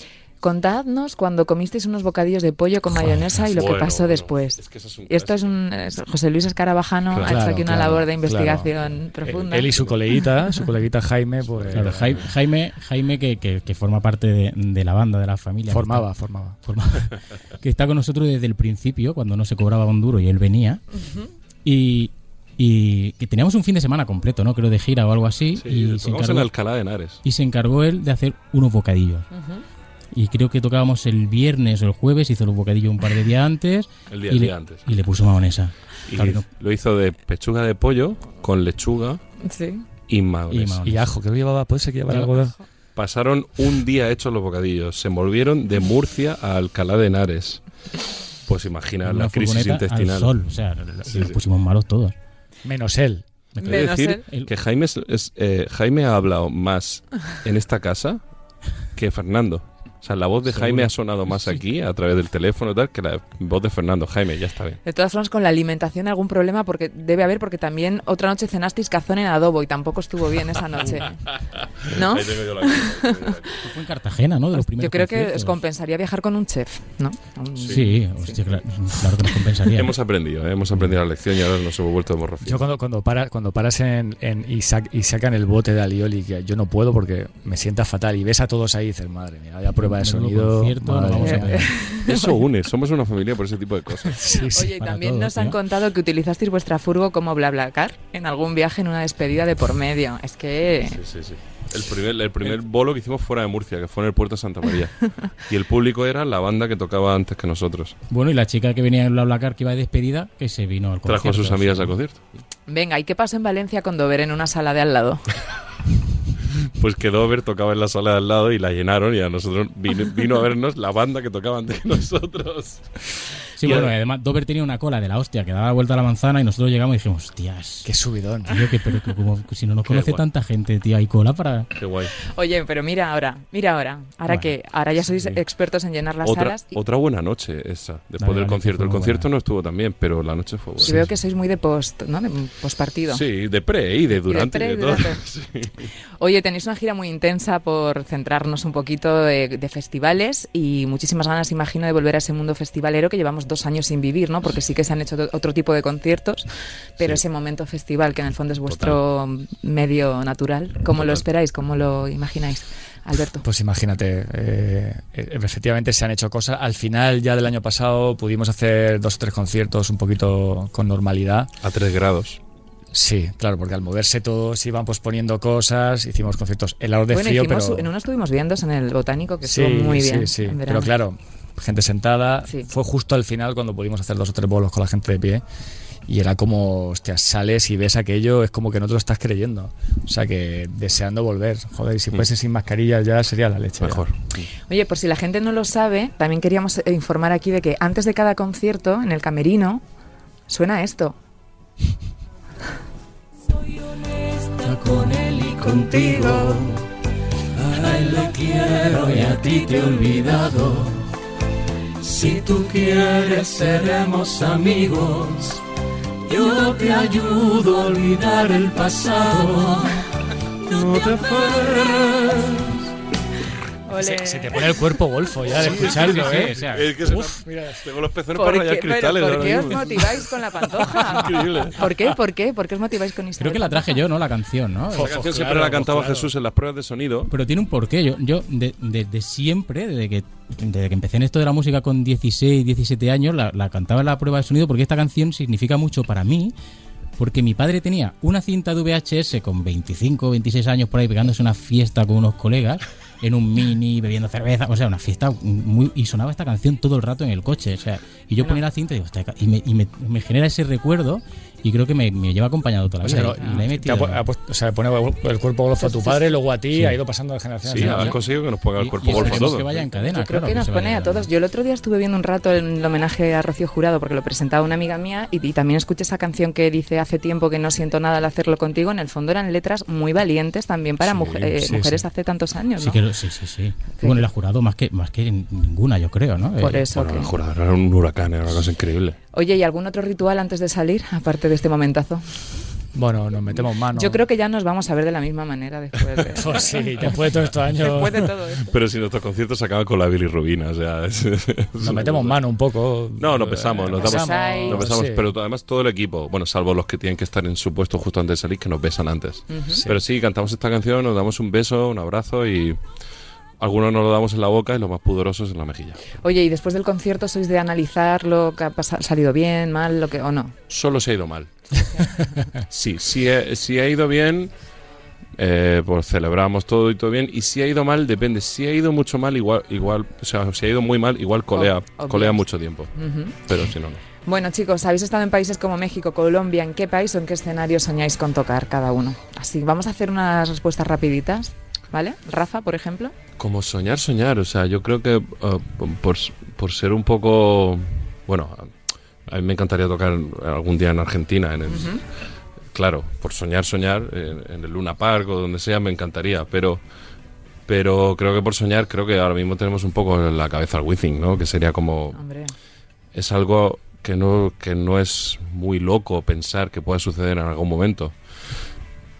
Contadnos cuando comisteis unos bocadillos de pollo con mayonesa y lo que pasó bueno, después. es que eso es un esto es un... es- José Luis Escarabajano ha hecho Claro, aquí una claro, labor de claro. investigación profunda. Eh, Él y su coleguita, su coleguita Jaime, pues. Claro, Jai- Jaime, Jaime que, que- que forma parte de, de la banda, de la familia. Formaba, está- formaba. forma- que está con nosotros desde el principio, cuando no se cobraba un duro y él venía. Y, y que teníamos un fin de semana completo, ¿no? Creo de gira o algo así. Sí, y, se tocamos en encargó, Alcalá de Henares. y se encargó él de hacer unos bocadillos. Y creo que tocábamos el viernes o el jueves, hizo los bocadillos un par de días antes. El día, y, el le, antes. y le puso mayonesa. Y Claro, no- lo hizo de pechuga de pollo con lechuga Sí. y mayonesa. Y Y ajo, que llevaba, puede ser que llevara algo de. Pasaron un día hechos los bocadillos. Se envolvieron de Murcia a Alcalá de Henares. Pues imagina una la crisis intestinal. Al sol, o sea, Sí, y nos sí. pusimos malos todos. Menos él. De Menos decir él. que Jaime, es- es, eh, Jaime ha hablado más en esta casa que Fernando. O sea, la voz de Seguro. Jaime ha sonado más aquí a través del teléfono y tal que la voz de Fernando. Jaime, ya está bien. De todas formas, con la alimentación algún problema porque debe haber, porque también otra noche cenasteis cazón en adobo y tampoco estuvo bien esa noche. ¿No? Ahí tengo yo la. Esto fue en Cartagena, ¿no? De los primeros Yo creo que os compensaría viajar con un chef, ¿no? Un- Sí, hostia, claro, claro que nos compensaría. Hemos aprendido, ¿eh? hemos aprendido la lección y ahora nos hemos vuelto de morro fino. Yo cuando, cuando, para, cuando paras en, en- y, sac- y sacan el bote de alioli, que yo no puedo porque me sienta fatal, y ves a todos ahí y dices, madre mía, vaya prueba de sonido. concierto, vamos a mía". pegar. Eso une, somos una familia por ese tipo de cosas. Sí, sí. Oye, y también nos han contado que utilizasteis vuestra furgo como BlaBlaCar en algún viaje en una despedida de por medio. Es que... Sí, sí, sí. El primer, el primer bolo que hicimos fuera de Murcia, que fue en el puerto de Santa María. Y el público era la banda que tocaba antes que nosotros. Bueno, y la chica que venía en BlaBlaCar que iba de despedida, que se vino al concierto. Trajo a sus amigas al concierto. Venga, ¿y qué pasó en Valencia con Dover en una sala de al lado? Pues que Dover tocaba en la sala de al lado y la llenaron y a nosotros vino, vino a vernos la banda que tocaba antes nosotros. Sí, Y bueno, y además Dover tenía una cola de la hostia que daba la vuelta a la manzana y nosotros llegamos y dijimos, hostias. Qué subidón. Tío, que, pero que como si no nos Qué conoce guay. tanta gente, tío, hay cola para... Qué guay. Oye, pero mira ahora, mira ahora. Ahora Bueno, que ahora ya sois sí. expertos en llenar las Otra, salas. Y otra buena noche esa, después de del concierto. fue El muy concierto buena. no estuvo tan bien, pero la noche fue y buena. veo que sois muy de post, ¿no? De post partido. Sí, de pre y de durante y pre de, y todo. durante. Sí. Oye, tenéis una gira muy intensa por centrarnos un poquito de, de festivales y muchísimas ganas, imagino, de volver a ese mundo festivalero que llevamos dos años sin vivir, ¿no? Porque sí que se han hecho otro tipo de conciertos, pero Sí. ese momento festival que en el fondo es vuestro medio natural, ¿cómo lo esperáis? ¿Cómo lo imagináis, Alberto? Pues imagínate, eh, eh, efectivamente se han hecho cosas. Al final ya del año pasado pudimos hacer dos o tres conciertos un poquito con normalidad. A tres grados. Sí, claro, porque al moverse todos iban posponiendo cosas, hicimos conciertos helados de bueno, frío, hicimos- pero... en uno estuvimos viendo en el Botánico, que Sí, estuvo muy sí, bien. sí, en pero claro, gente sentada. Sí. Fue justo al final cuando pudimos hacer dos o tres bolos con la gente de pie. Y era como, hostia, sales y ves aquello, es como que no te lo estás creyendo. O sea que deseando volver. Joder, y si fuese sin mascarilla ya sería la leche. ya. Mejor. Oye, por si la gente no lo sabe, también queríamos eh, informar aquí de que antes de cada concierto, en el camerino, suena esto. con él y contigo. A él le quiero y a ti te he olvidado. Si tú quieres seremos amigos. Yo te ayudo a olvidar el pasado. No te aferres. Se, se te pone el cuerpo golfo ya de Sí, escucharlo, sí, sí, ¿eh? o sea, Es que se Uf, mira. tengo los pezones ¿Por para qué, rayar cristales. ¿por qué os motiváis con la pantoja? Increíble. ¿Por qué? ¿Por qué? ¿Por qué os motiváis con Isabel Creo que la traje yo, ¿no? La canción, ¿no? La Fofo, canción siempre la cantaba claro. Jesús en las pruebas de sonido. Pero tiene un porqué. Yo, yo de- desde siempre, desde que, desde que empecé en esto de la música con 16, 17 años, la, la cantaba en la prueba de sonido porque esta canción significa mucho para mí. Porque mi padre tenía una cinta de VHS con 25, 26 años por ahí pegándose una fiesta con unos colegas en un mini, bebiendo cerveza, o sea, una fiesta muy... Y sonaba esta canción todo el rato en el coche, o sea, y yo ponía la cinta y digo, y, me, y me- me genera ese recuerdo y creo que me, me lleva acompañado toda la O sea, vida. lo- y la he te metido- ha pu- ha puesto- o sea, pone el cuerpo golfo a tu padre, luego a ti, Sí. ha ido pasando de generación Sí, a generación. han conseguido que nos ponga el cuerpo y golfo esperemos todo. que vaya en cadena, Yo creo claro, que nos pone a todos. Yo el otro día estuve viendo un rato el homenaje a Rocío Jurado porque lo presentaba una amiga mía y, y también escuché esa canción que dice hace tiempo que no siento nada al hacerlo contigo. En el fondo eran letras muy valientes también para Sí, mujer- eh, sí, mujeres sí. hace tantos años, Sí, ¿no? que sí, sí, sí. Sí. Bueno, el jurado más que, más que ninguna, yo creo, ¿no? Por Eh, eso Bueno, que- el jurador era un huracán, era una cosa increíble. Oye, ¿y algún otro ritual antes de salir, aparte de este momentazo? Bueno, nos metemos mano. Yo creo que ya nos vamos a ver de la misma manera después de, Pues sí, después de todos estos años después de todo esto. Pero si nuestros conciertos se acaban con la bilirrubina, o sea... es- es nos metemos cosa. mano un poco. No, nos besamos, nos damos, Besáis. nos besamos, sí. pero además todo el equipo, bueno, salvo los que tienen que estar en su puesto justo antes de salir, que nos besan antes. Pero sí, cantamos esta canción, nos damos un beso, un abrazo y algunos nos lo damos en la boca y los más pudorosos en la mejilla. Oye, ¿y después del concierto sois de analizar lo que ha pasa- salido bien, mal, lo que o no? Solo se ha ido mal. Sí, si, he- si ha ido bien, eh, pues celebramos todo y todo bien. Y si ha ido mal, depende. Si ha ido mucho mal, igual, igual, o sea, si ha ido muy mal, igual colea, Ob- colea mucho tiempo. Pero si no, no. Bueno, chicos, habéis estado en países como México, Colombia. ¿En qué país o en qué escenario soñáis con tocar cada uno? Así, vamos a hacer unas respuestas rapiditas, ¿vale? Rafa, por ejemplo. Como soñar, soñar. O sea, yo creo que uh, por, por ser un poco. Bueno, a mí me encantaría tocar algún día en Argentina. En el, Claro, por soñar, soñar. En, en el Luna Park o donde sea, me encantaría. Pero. Pero creo que por soñar, creo que ahora mismo tenemos un poco en la cabeza el Withing, ¿no? Que sería como. Hombre, Es algo que no, que no es muy loco pensar que pueda suceder en algún momento.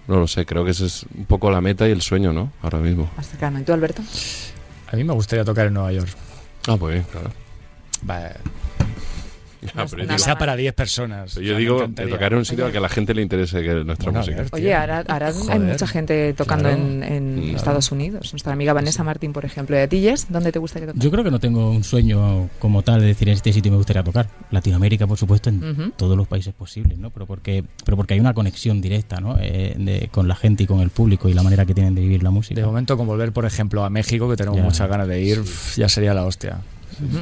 No lo sé, creo que ese es un poco la meta y el sueño, ¿no? Ahora mismo. más cercano. ¿Y tú, Alberto? A mí me gustaría tocar en Nueva York. Ah, pues bien, claro. Va, Ya, pero que sea para 10 personas. Pero O yo sea, digo, encantaría. de tocar en un sitio al que a la gente le interese que nuestra Bueno, música. ver. Oye, ahora, ahora hay mucha gente tocando Claro. en, en. Estados Unidos. Nuestra amiga Vanessa Martín, por ejemplo. ¿Y a ti, Jess? ¿Dónde te gustaría tocar? Yo creo que no tengo un sueño como tal de decir en este sitio me gustaría tocar. Latinoamérica, por supuesto, en todos los países posibles, ¿no? Pero porque, pero porque hay una conexión directa, ¿no? Eh, de- con la gente y con el público y la manera que tienen de vivir la música. De momento, con volver, por ejemplo, a México, que tenemos Ya. muchas ganas de ir, ya sería la hostia.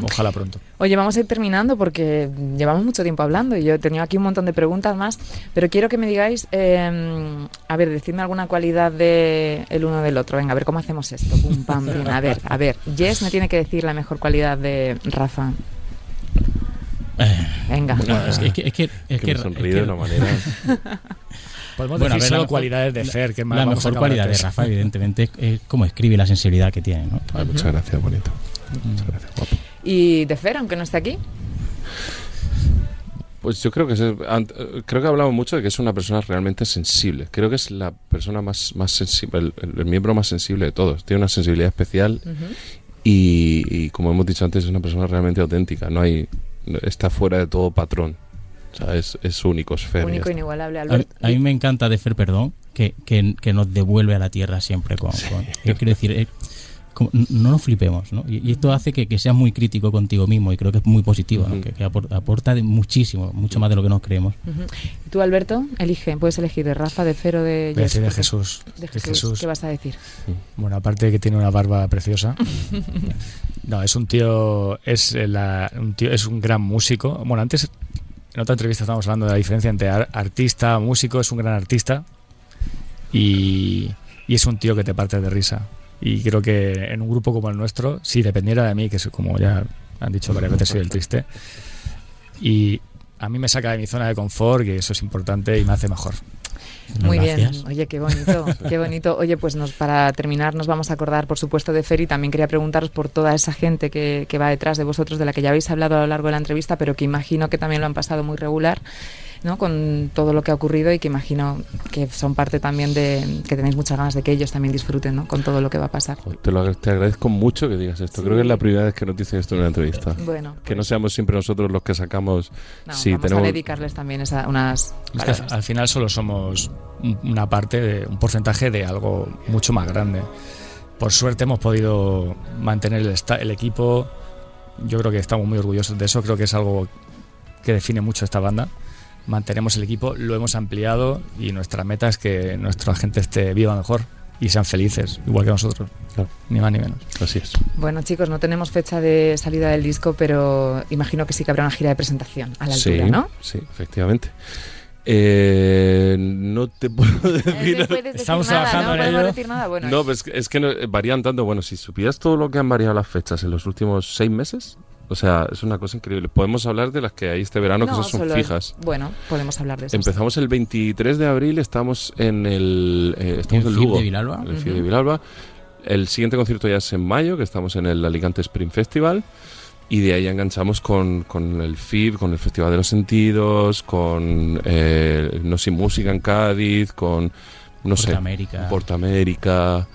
Ojalá pronto. Oye, vamos a ir terminando porque llevamos mucho tiempo hablando y yo he tenido aquí un montón de preguntas más, pero quiero que me digáis, eh, a ver, decidme alguna cualidad de el uno del otro. Venga, a ver cómo hacemos esto. Pum, pam, pim. A ver, a ver. Jess me tiene que decir la mejor cualidad de Rafa. Eh, Venga. bueno, es que, es que, es que, es que que- me sonríe es que- de una manera. Podemos Bueno, a decir ver, solo cualidades de Fer, que más la a mejor cualidad de. Rafa, evidentemente, es, es cómo escribe y la sensibilidad que tiene, ¿no? Ay, muchas gracias, bonito. Muchas gracias, guapo. Y de Fer, aunque no esté aquí. Pues yo creo que es, creo que hablamos mucho de que es una persona realmente sensible. Creo que es la persona más, más sensible, el, miembro más sensible de todos. Tiene una sensibilidad especial y, y, como hemos dicho antes, es una persona realmente auténtica. No hay, no- está fuera de todo patrón. O sea, es, es único, es Fer. Único, inigualable, A, Alberto. a mí me encanta de Fer Perdón, que, que, que nos devuelve a la tierra siempre con... con- yo quiero decir, eh, como- no nos flipemos, ¿no? Y, y esto hace que, que seas muy crítico contigo mismo y creo que es muy positivo. Que, que apor- aporta de muchísimo, mucho más de lo que nos creemos. ¿Y tú, Alberto? Elige, puedes elegir de Rafa, de Fer o de Voy a Jess. decir de porque- Jesús. De De Jesús. Jesús. ¿Qué vas a decir? Bueno, aparte de que tiene una barba preciosa. No, es un tío, es eh, la- un tío, es un gran músico. Bueno, antes en otra entrevista estábamos hablando de la diferencia entre ar- artista, músico, es un gran artista y, y es un tío que te parte de risa. Y creo que en un grupo como el nuestro, si dependiera de mí, que es como ya han dicho varias veces, soy el triste, y a mí me saca de mi zona de confort, que eso es importante y me hace mejor. Muy Gracias. bien, oye, qué bonito, qué bonito. Oye, pues nos, para terminar nos vamos a acordar, por supuesto, de Fer y también quería preguntaros por toda esa gente que, que va detrás de vosotros, de la que ya habéis hablado a lo largo de la entrevista, pero que imagino que también lo han pasado muy regular. ¿No? con todo lo que ha ocurrido y que imagino que son parte también de que tenéis muchas ganas de que ellos también disfruten ¿no? con todo lo que va a pasar. Te, lo, te agradezco mucho que digas esto. Creo que es la primera vez que nos dicen esto en una entrevista. Bueno, Que no seamos siempre nosotros los que sacamos. no, sí, vamos tenemos. a dedicarles también esa- unas Es que al- final solo somos un- una parte, de, un porcentaje de algo mucho más grande. Por suerte hemos podido mantener el, el equipo. Yo creo que estamos muy orgullosos de eso. Creo que es algo que define mucho esta banda. Mantenemos el equipo, lo hemos ampliado y nuestra meta es que nuestra gente esté viva mejor y sean felices, igual que nosotros. Claro. Ni más ni menos. Así es. Bueno, chicos, no tenemos fecha de salida del disco, pero imagino que sí que habrá una gira de presentación a la sí, altura, ¿no? sí, efectivamente. Eh, no te puedo decir. No puedes decir Estamos nada, trabajando no en ello. decir nada. Bueno, No, pues es que no- varían tanto. Bueno, si supieras todo lo que han variado las fechas en los últimos seis meses, o sea, es una cosa increíble. Podemos hablar de las que hay este verano, que esas son fijas. Bueno, podemos hablar de eso. Empezamos el 23 de abril, estamos en el. eh, estamos ¿En en FIB Lugo. de Vilalba? en el de. Vilalba. El siguiente concierto ya es en mayo, que estamos en el Alicante Spring Festival. Y de ahí enganchamos con, con el FIB, con el Festival de los Sentidos, con eh, No Sin Música en Cádiz, con. No sé. Portamérica. Portamérica.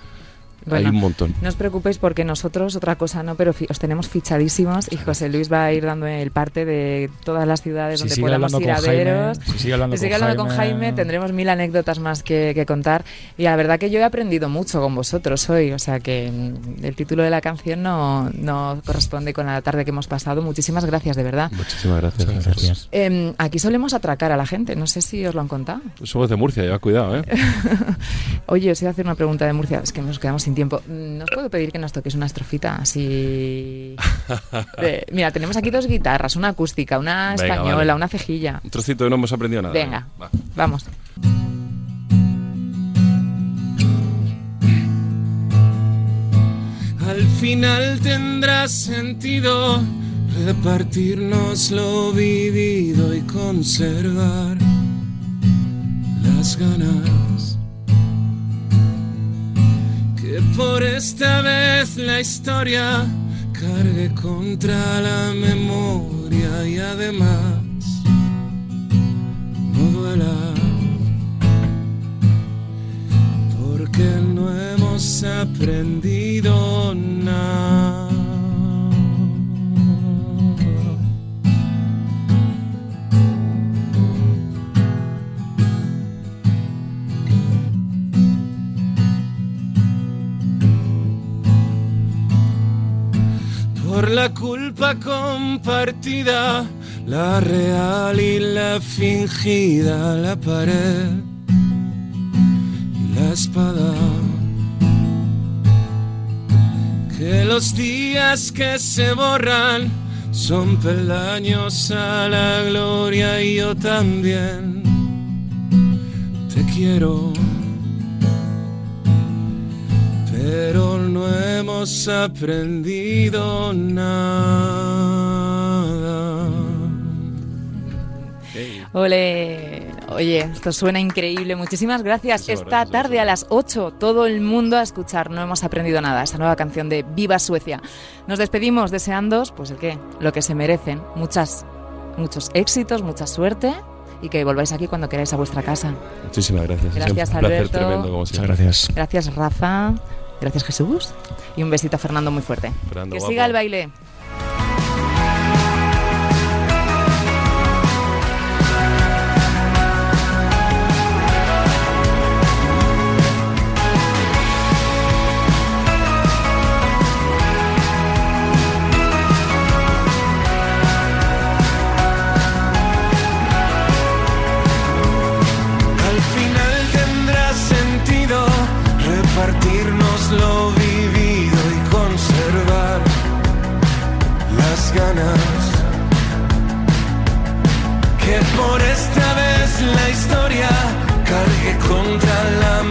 Bueno, hay un montón. No os preocupéis porque nosotros, otra cosa no, pero os tenemos fichadísimos y José Luis va a ir dando el parte de todas las ciudades Si donde podamos ir a Jaime, veros. si sigue hablando Si sigue con hablando con Jaime- Jaime, tendremos mil anécdotas más que, que contar. Y la verdad que yo he aprendido mucho con vosotros hoy. O sea que mm, el título de la canción no, no corresponde con la tarde que hemos pasado. Muchísimas gracias, de verdad. Muchísimas gracias. Muchas gracias. Em, aquí solemos atracar a la gente. No sé si os lo han contado. Somos de Murcia, lleva cuidado, ¿eh? Oye, os iba a hacer una pregunta de Murcia. Es que nos quedamos sin tiempo. Mm, ¿No os puedo pedir que nos toquéis una estrofita así? de- mira, tenemos aquí dos guitarras, una acústica, una Venga, española, vale. una cejilla. Un trocito de no hemos aprendido nada. Venga. Va. Vamos. Al final tendrá sentido repartirnos lo vivido y conservar las ganas. Por esta vez la historia cargue contra la memoria y además no duela. porque no hemos aprendido nada. La culpa compartida, la real y la fingida, la pared y la espada. Que los días que se borran son peldaños a la gloria y yo también te quiero. Pero no hemos aprendido nada. Ole. Oye, esto suena increíble. Muchísimas gracias. Muchísimas Esta gracias tarde a las 8, todo el mundo a escuchar. No hemos aprendido nada. Esta nueva canción de Viva Suecia. Nos despedimos deseándoos, pues el qué, lo que se merecen. Muchas, muchos éxitos, mucha suerte y que volváis aquí cuando queráis a vuestra casa. Muchísimas gracias. Gracias, Siempre un placer Alberto. tremendo, como Muchas gracias. Gracias, Rafa. Gracias, Jesús. Y un besito a Fernando muy fuerte. Fernando, que guapo. siga el baile. 空调拉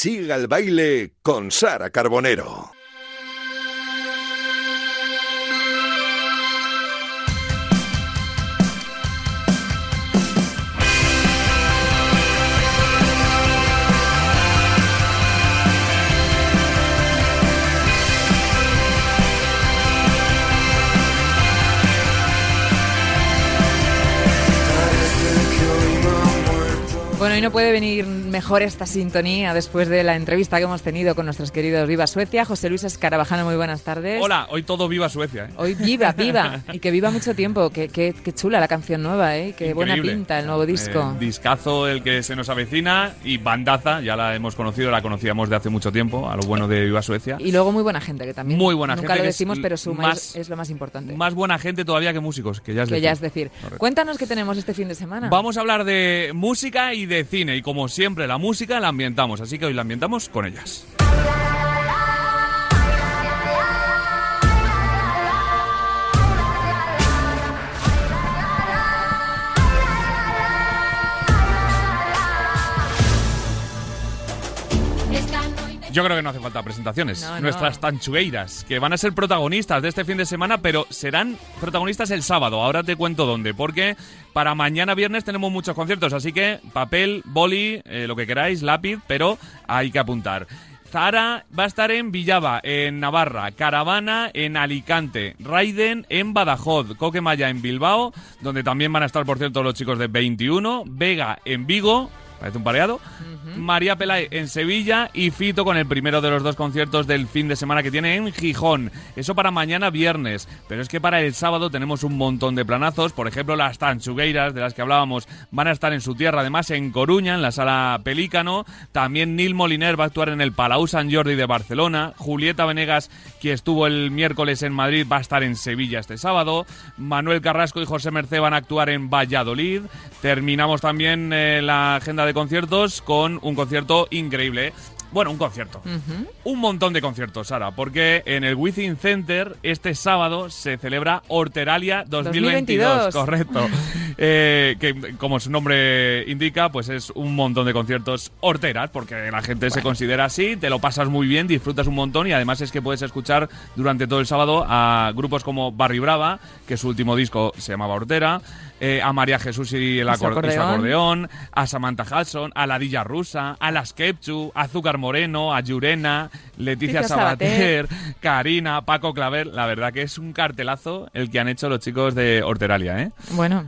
siga el baile con Sara Carbonero. Y no puede venir mejor esta sintonía después de la entrevista que hemos tenido con nuestros queridos Viva Suecia. José Luis Escarabajano, muy buenas tardes. Hola, hoy todo viva Suecia. ¿eh? Hoy viva, viva. Y que viva mucho tiempo. Qué, qué- qué chula la canción nueva, ¿eh? Qué buena pinta el nuevo disco. Eh, discazo el que se nos avecina y bandaza, ya la hemos conocido, la conocíamos de hace mucho tiempo, a lo bueno de Viva Suecia. Y luego muy buena gente, que también. Muy buena Nunca gente, lo que es decimos, pero su más- es, es lo más importante. Más buena gente todavía que músicos, que ya es que decir. ya es decir. Correcto. Cuéntanos qué tenemos este fin de semana. Vamos a hablar de música y de cine, y como siempre, la música la ambientamos, así que hoy la ambientamos con ellas. Yo creo que no hace falta presentaciones. No, no. Nuestras tanchugueiras, que van a ser protagonistas de este fin de semana, pero serán protagonistas el sábado. Ahora te cuento dónde, porque para mañana viernes tenemos muchos conciertos, así que papel, boli, eh, lo que queráis, lápiz, pero hay que apuntar. Zara va a estar en Villava, en Navarra, Caravana en Alicante, Raiden en Badajoz, Coquemaya en Bilbao, donde también van a estar, por cierto, los chicos de 21, Vega en Vigo, parece un pareado, María Pelay en Sevilla y Fito con el primero de los dos conciertos del fin de semana que tiene en Gijón. Eso para mañana viernes, pero es que para el sábado tenemos un montón de planazos, por ejemplo las Tanchugueiras de las que hablábamos van a estar en su tierra, además en Coruña, en la sala Pelícano, también Nil Moliner va a actuar en el Palau San Jordi de Barcelona, Julieta Venegas, que estuvo el miércoles en Madrid, va a estar en Sevilla este sábado, Manuel Carrasco y José Mercé van a actuar en Valladolid, terminamos también eh, la agenda de conciertos con un concierto increíble. Bueno, un concierto. Un montón de conciertos, Sara, porque en el Within Center este sábado se celebra Horteralia 2022. 2022. Correcto. Eh, que como su nombre indica, pues es un montón de conciertos horteras, porque la gente se considera así, te lo pasas muy bien, disfrutas un montón y además es que puedes escuchar durante todo el sábado a grupos como Barry Brava, que su último disco se llamaba Hortera, eh, a María Jesús y, el acordeón. acordeón, a Samantha Hudson, a Ladilla Rusa, a Las Kepchu, a Azúcar Moreno, a Yurena, Leticia Leticia Sabater, Karina, Paco Claver. La verdad que es un cartelazo el que han hecho los chicos de Horteralia, ¿eh? Bueno,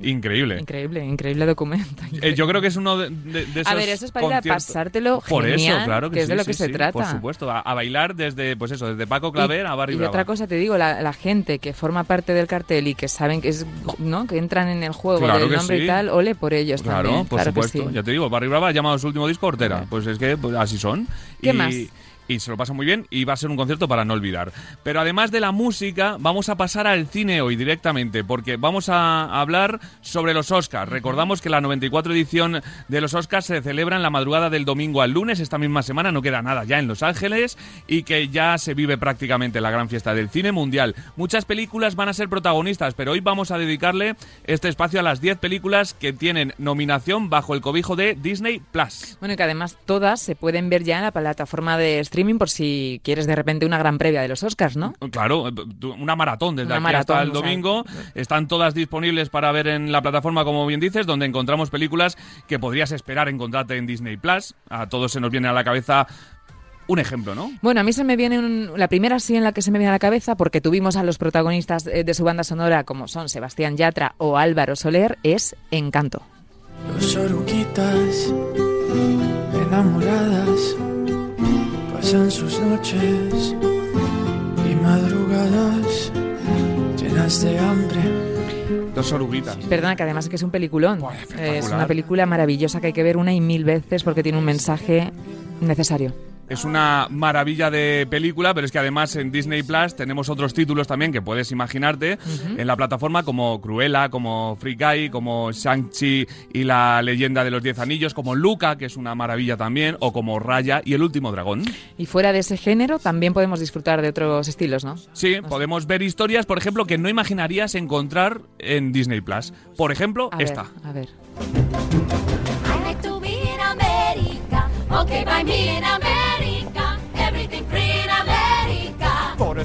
Increíble. Increíble, increíble documento. Eh, yo creo que es uno de, de- de esos A ver, eso es para ir a pasártelo Por genial, eso, claro que, que es de sí, lo que sí, se sí, trata. Por supuesto, a, a bailar desde, pues eso, desde Paco Claver a Barry y Brava. otra cosa te digo, la, la gente que forma parte del cartel y que saben que es, ¿no? Que entran en el juego Claro del que nombre y tal, ole por ellos Claro, también. por claro supuesto. que sí. Ya te digo, Barry Brava ha llamado a su último disco Hortera. Pues es que pues, así son. ¿Qué y, más? Y se lo pasa muy bien y va a ser un concierto para no olvidar. Pero además de la música, vamos a pasar al cine hoy directamente, porque vamos a hablar sobre los Oscars. Recordamos que la 94 edición de los Oscars se celebra en la madrugada del domingo al lunes, esta misma semana, no queda nada ya en Los Ángeles, y que ya se vive prácticamente la gran fiesta del cine mundial. Muchas películas van a ser protagonistas, pero hoy vamos a dedicarle este espacio a las 10 películas que tienen nominación bajo el cobijo de Disney Plus. Bueno, y que además todas se pueden ver ya en la plataforma de streaming por si quieres de repente una gran previa de los Oscars, ¿no? Claro, eh, una maratón desde Una aquí maratón, hasta el o sea, domingo. Están todas disponibles para ver en la plataforma, como bien dices, donde encontramos películas que podrías esperar encontrarte en Disney Plus. A todos se nos viene a la cabeza un ejemplo, ¿no? Bueno, a mí se me viene un- la primera sí en la que se me viene a la cabeza porque tuvimos a los protagonistas eh, de su banda sonora como son Sebastián Yatra o Álvaro Soler es Encanto. Dos oruguitas enamoradas pasan sus noches y madrugadas llenas de hambre. Dos oruguitas. Perdona, que además es que es un peliculón. Es una película maravillosa que hay que ver una y mil veces porque tiene un mensaje necesario. Es una maravilla de película, pero es que además en Disney Plus tenemos otros títulos también que puedes imaginarte en la plataforma como Cruella, como Free Guy, como Shang-Chi y la leyenda de los Diez Anillos, como Luca, que es una maravilla también, o como Raya y el último dragón. Y fuera de ese género también podemos disfrutar de otros estilos, ¿no? Sí, podemos ver historias, por ejemplo, que no imaginarías encontrar en Disney Plus. Por ejemplo, A ver, esta. a ver.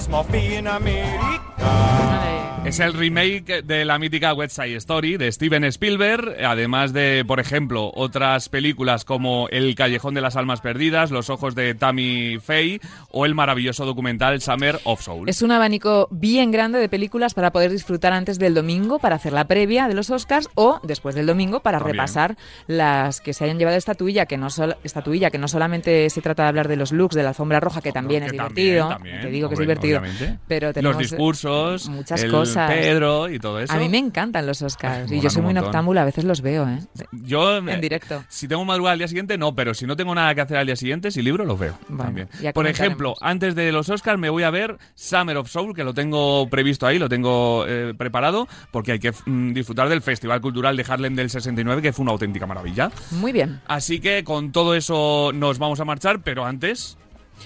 small fee in America. Es el remake de la mítica West Side Story de Steven Spielberg, además de, por ejemplo, otras películas como El Callejón de las Almas Perdidas, Los Ojos de Tammy Faye o el maravilloso documental Summer of Soul. Es un abanico bien grande de películas para poder disfrutar antes del domingo para hacer la previa de los Oscars o después del domingo para También. repasar las que se hayan llevado estatuilla, que no sol- estatuilla, que no solamente se trata de hablar de los looks de la alfombra roja, que también Que es divertido, también, te digo que es divertido, obviamente. pero tenemos Los discursos, muchas el cosas. Pedro y todo eso. A mí me encantan los Oscars y yo soy un muy noctámbula, a veces los veo, ¿eh? Yo, En eh, directo. Si tengo madrugada al día siguiente, no, pero si no tengo nada que hacer al día siguiente, si libro, los veo. Bueno, también. Por ejemplo, antes de los Oscars me voy a ver Summer of Soul, que lo tengo previsto ahí, lo tengo eh, preparado, porque hay que mm, disfrutar del Festival Cultural de Harlem del 69, que fue una auténtica maravilla. Muy bien. Así que con todo eso nos vamos a marchar, pero antes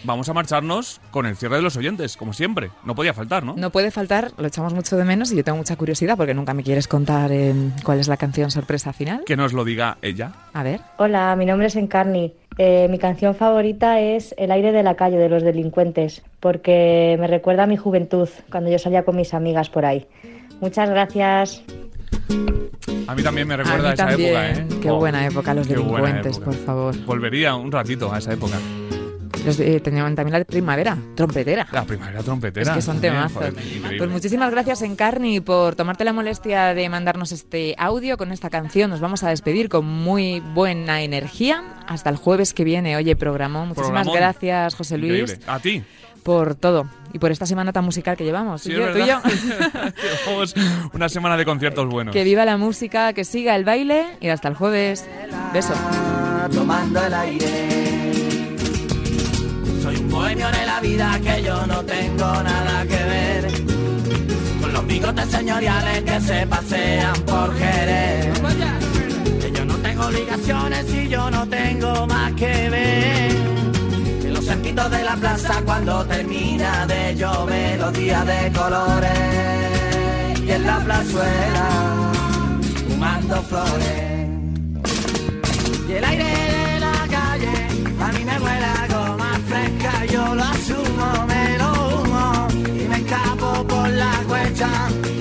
vamos a marcharnos con el cierre de los oyentes, como siempre. No podía faltar, ¿no? No puede faltar, lo echamos mucho de menos y yo tengo mucha curiosidad porque nunca me quieres contar eh, cuál es la canción sorpresa final. Que nos lo diga ella. A ver. Hola, mi nombre es Encarni. Eh, mi canción favorita es El aire de la calle de los delincuentes, porque me recuerda a mi juventud, cuando yo salía con mis amigas por ahí. Muchas gracias. A mí también me recuerda a esa también. época, ¿eh? Qué Oh, buena época, los delincuentes, época. por favor. Volvería un ratito a esa época. Los eh, tenían también la primavera, trompetera. La primavera trompetera. Es que son temazos. joder. Pues muchísimas gracias, Encarni, por tomarte la molestia de mandarnos este audio con esta canción. Nos vamos a despedir con muy buena energía. Hasta el jueves que viene. Oye, programón. Muchísimas Programón. gracias, José Luis, Increíble. A ti. por todo. Y por esta semana tan musical que llevamos. Sí, es yo, tú y yo. Llevamos una semana de conciertos buenos. que viva la música, que siga el baile y hasta el jueves. Beso. tomando el aire. Bohemio de la vida que yo no tengo nada que ver con los bigotes señoriales que se pasean por Jerez. Que yo no tengo obligaciones y yo no tengo más que ver. En los cerquitos de la plaza cuando termina de llover los días de colores y en la plazuela fumando flores. Y el aire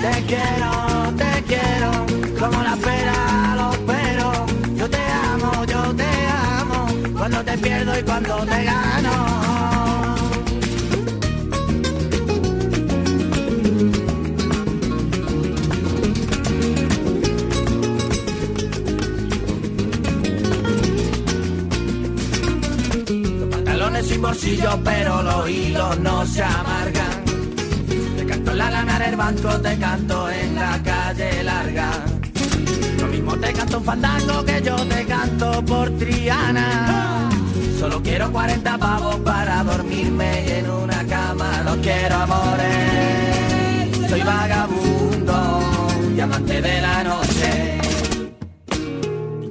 te quiero, te quiero, como la pera los peros. Yo te amo, yo te amo, cuando te pierdo y cuando te gano. Los pantalones sin bolsillo, pero los hilos no se amargan. La lana del banco, te canto en la calle larga. Lo mismo te canto un fandango que yo te canto por Triana. Solo quiero 40 pavos para dormirme en una cama. No quiero amores, soy vagabundo y amante de la noche.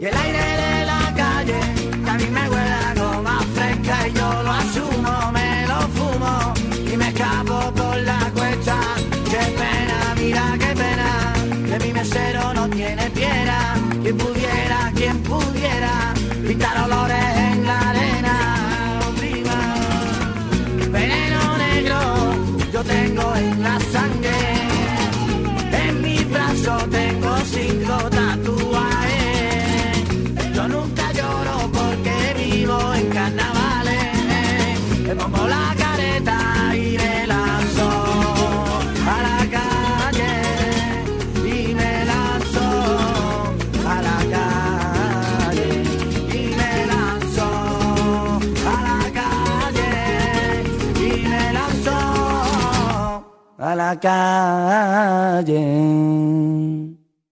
Y el aire de la calle, que a mí me huele a goma fresca y yo lo asumo, a la calle.